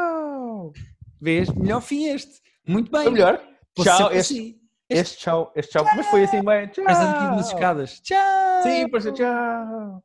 Vês? Melhor fim este. Muito bem. Foi melhor. tchau. Este, assim. este, este, tchau. Este tchau. Tchau. Mas foi assim bem. Tchau. Mas nas escadas. Tchau. Sim, parece tchau.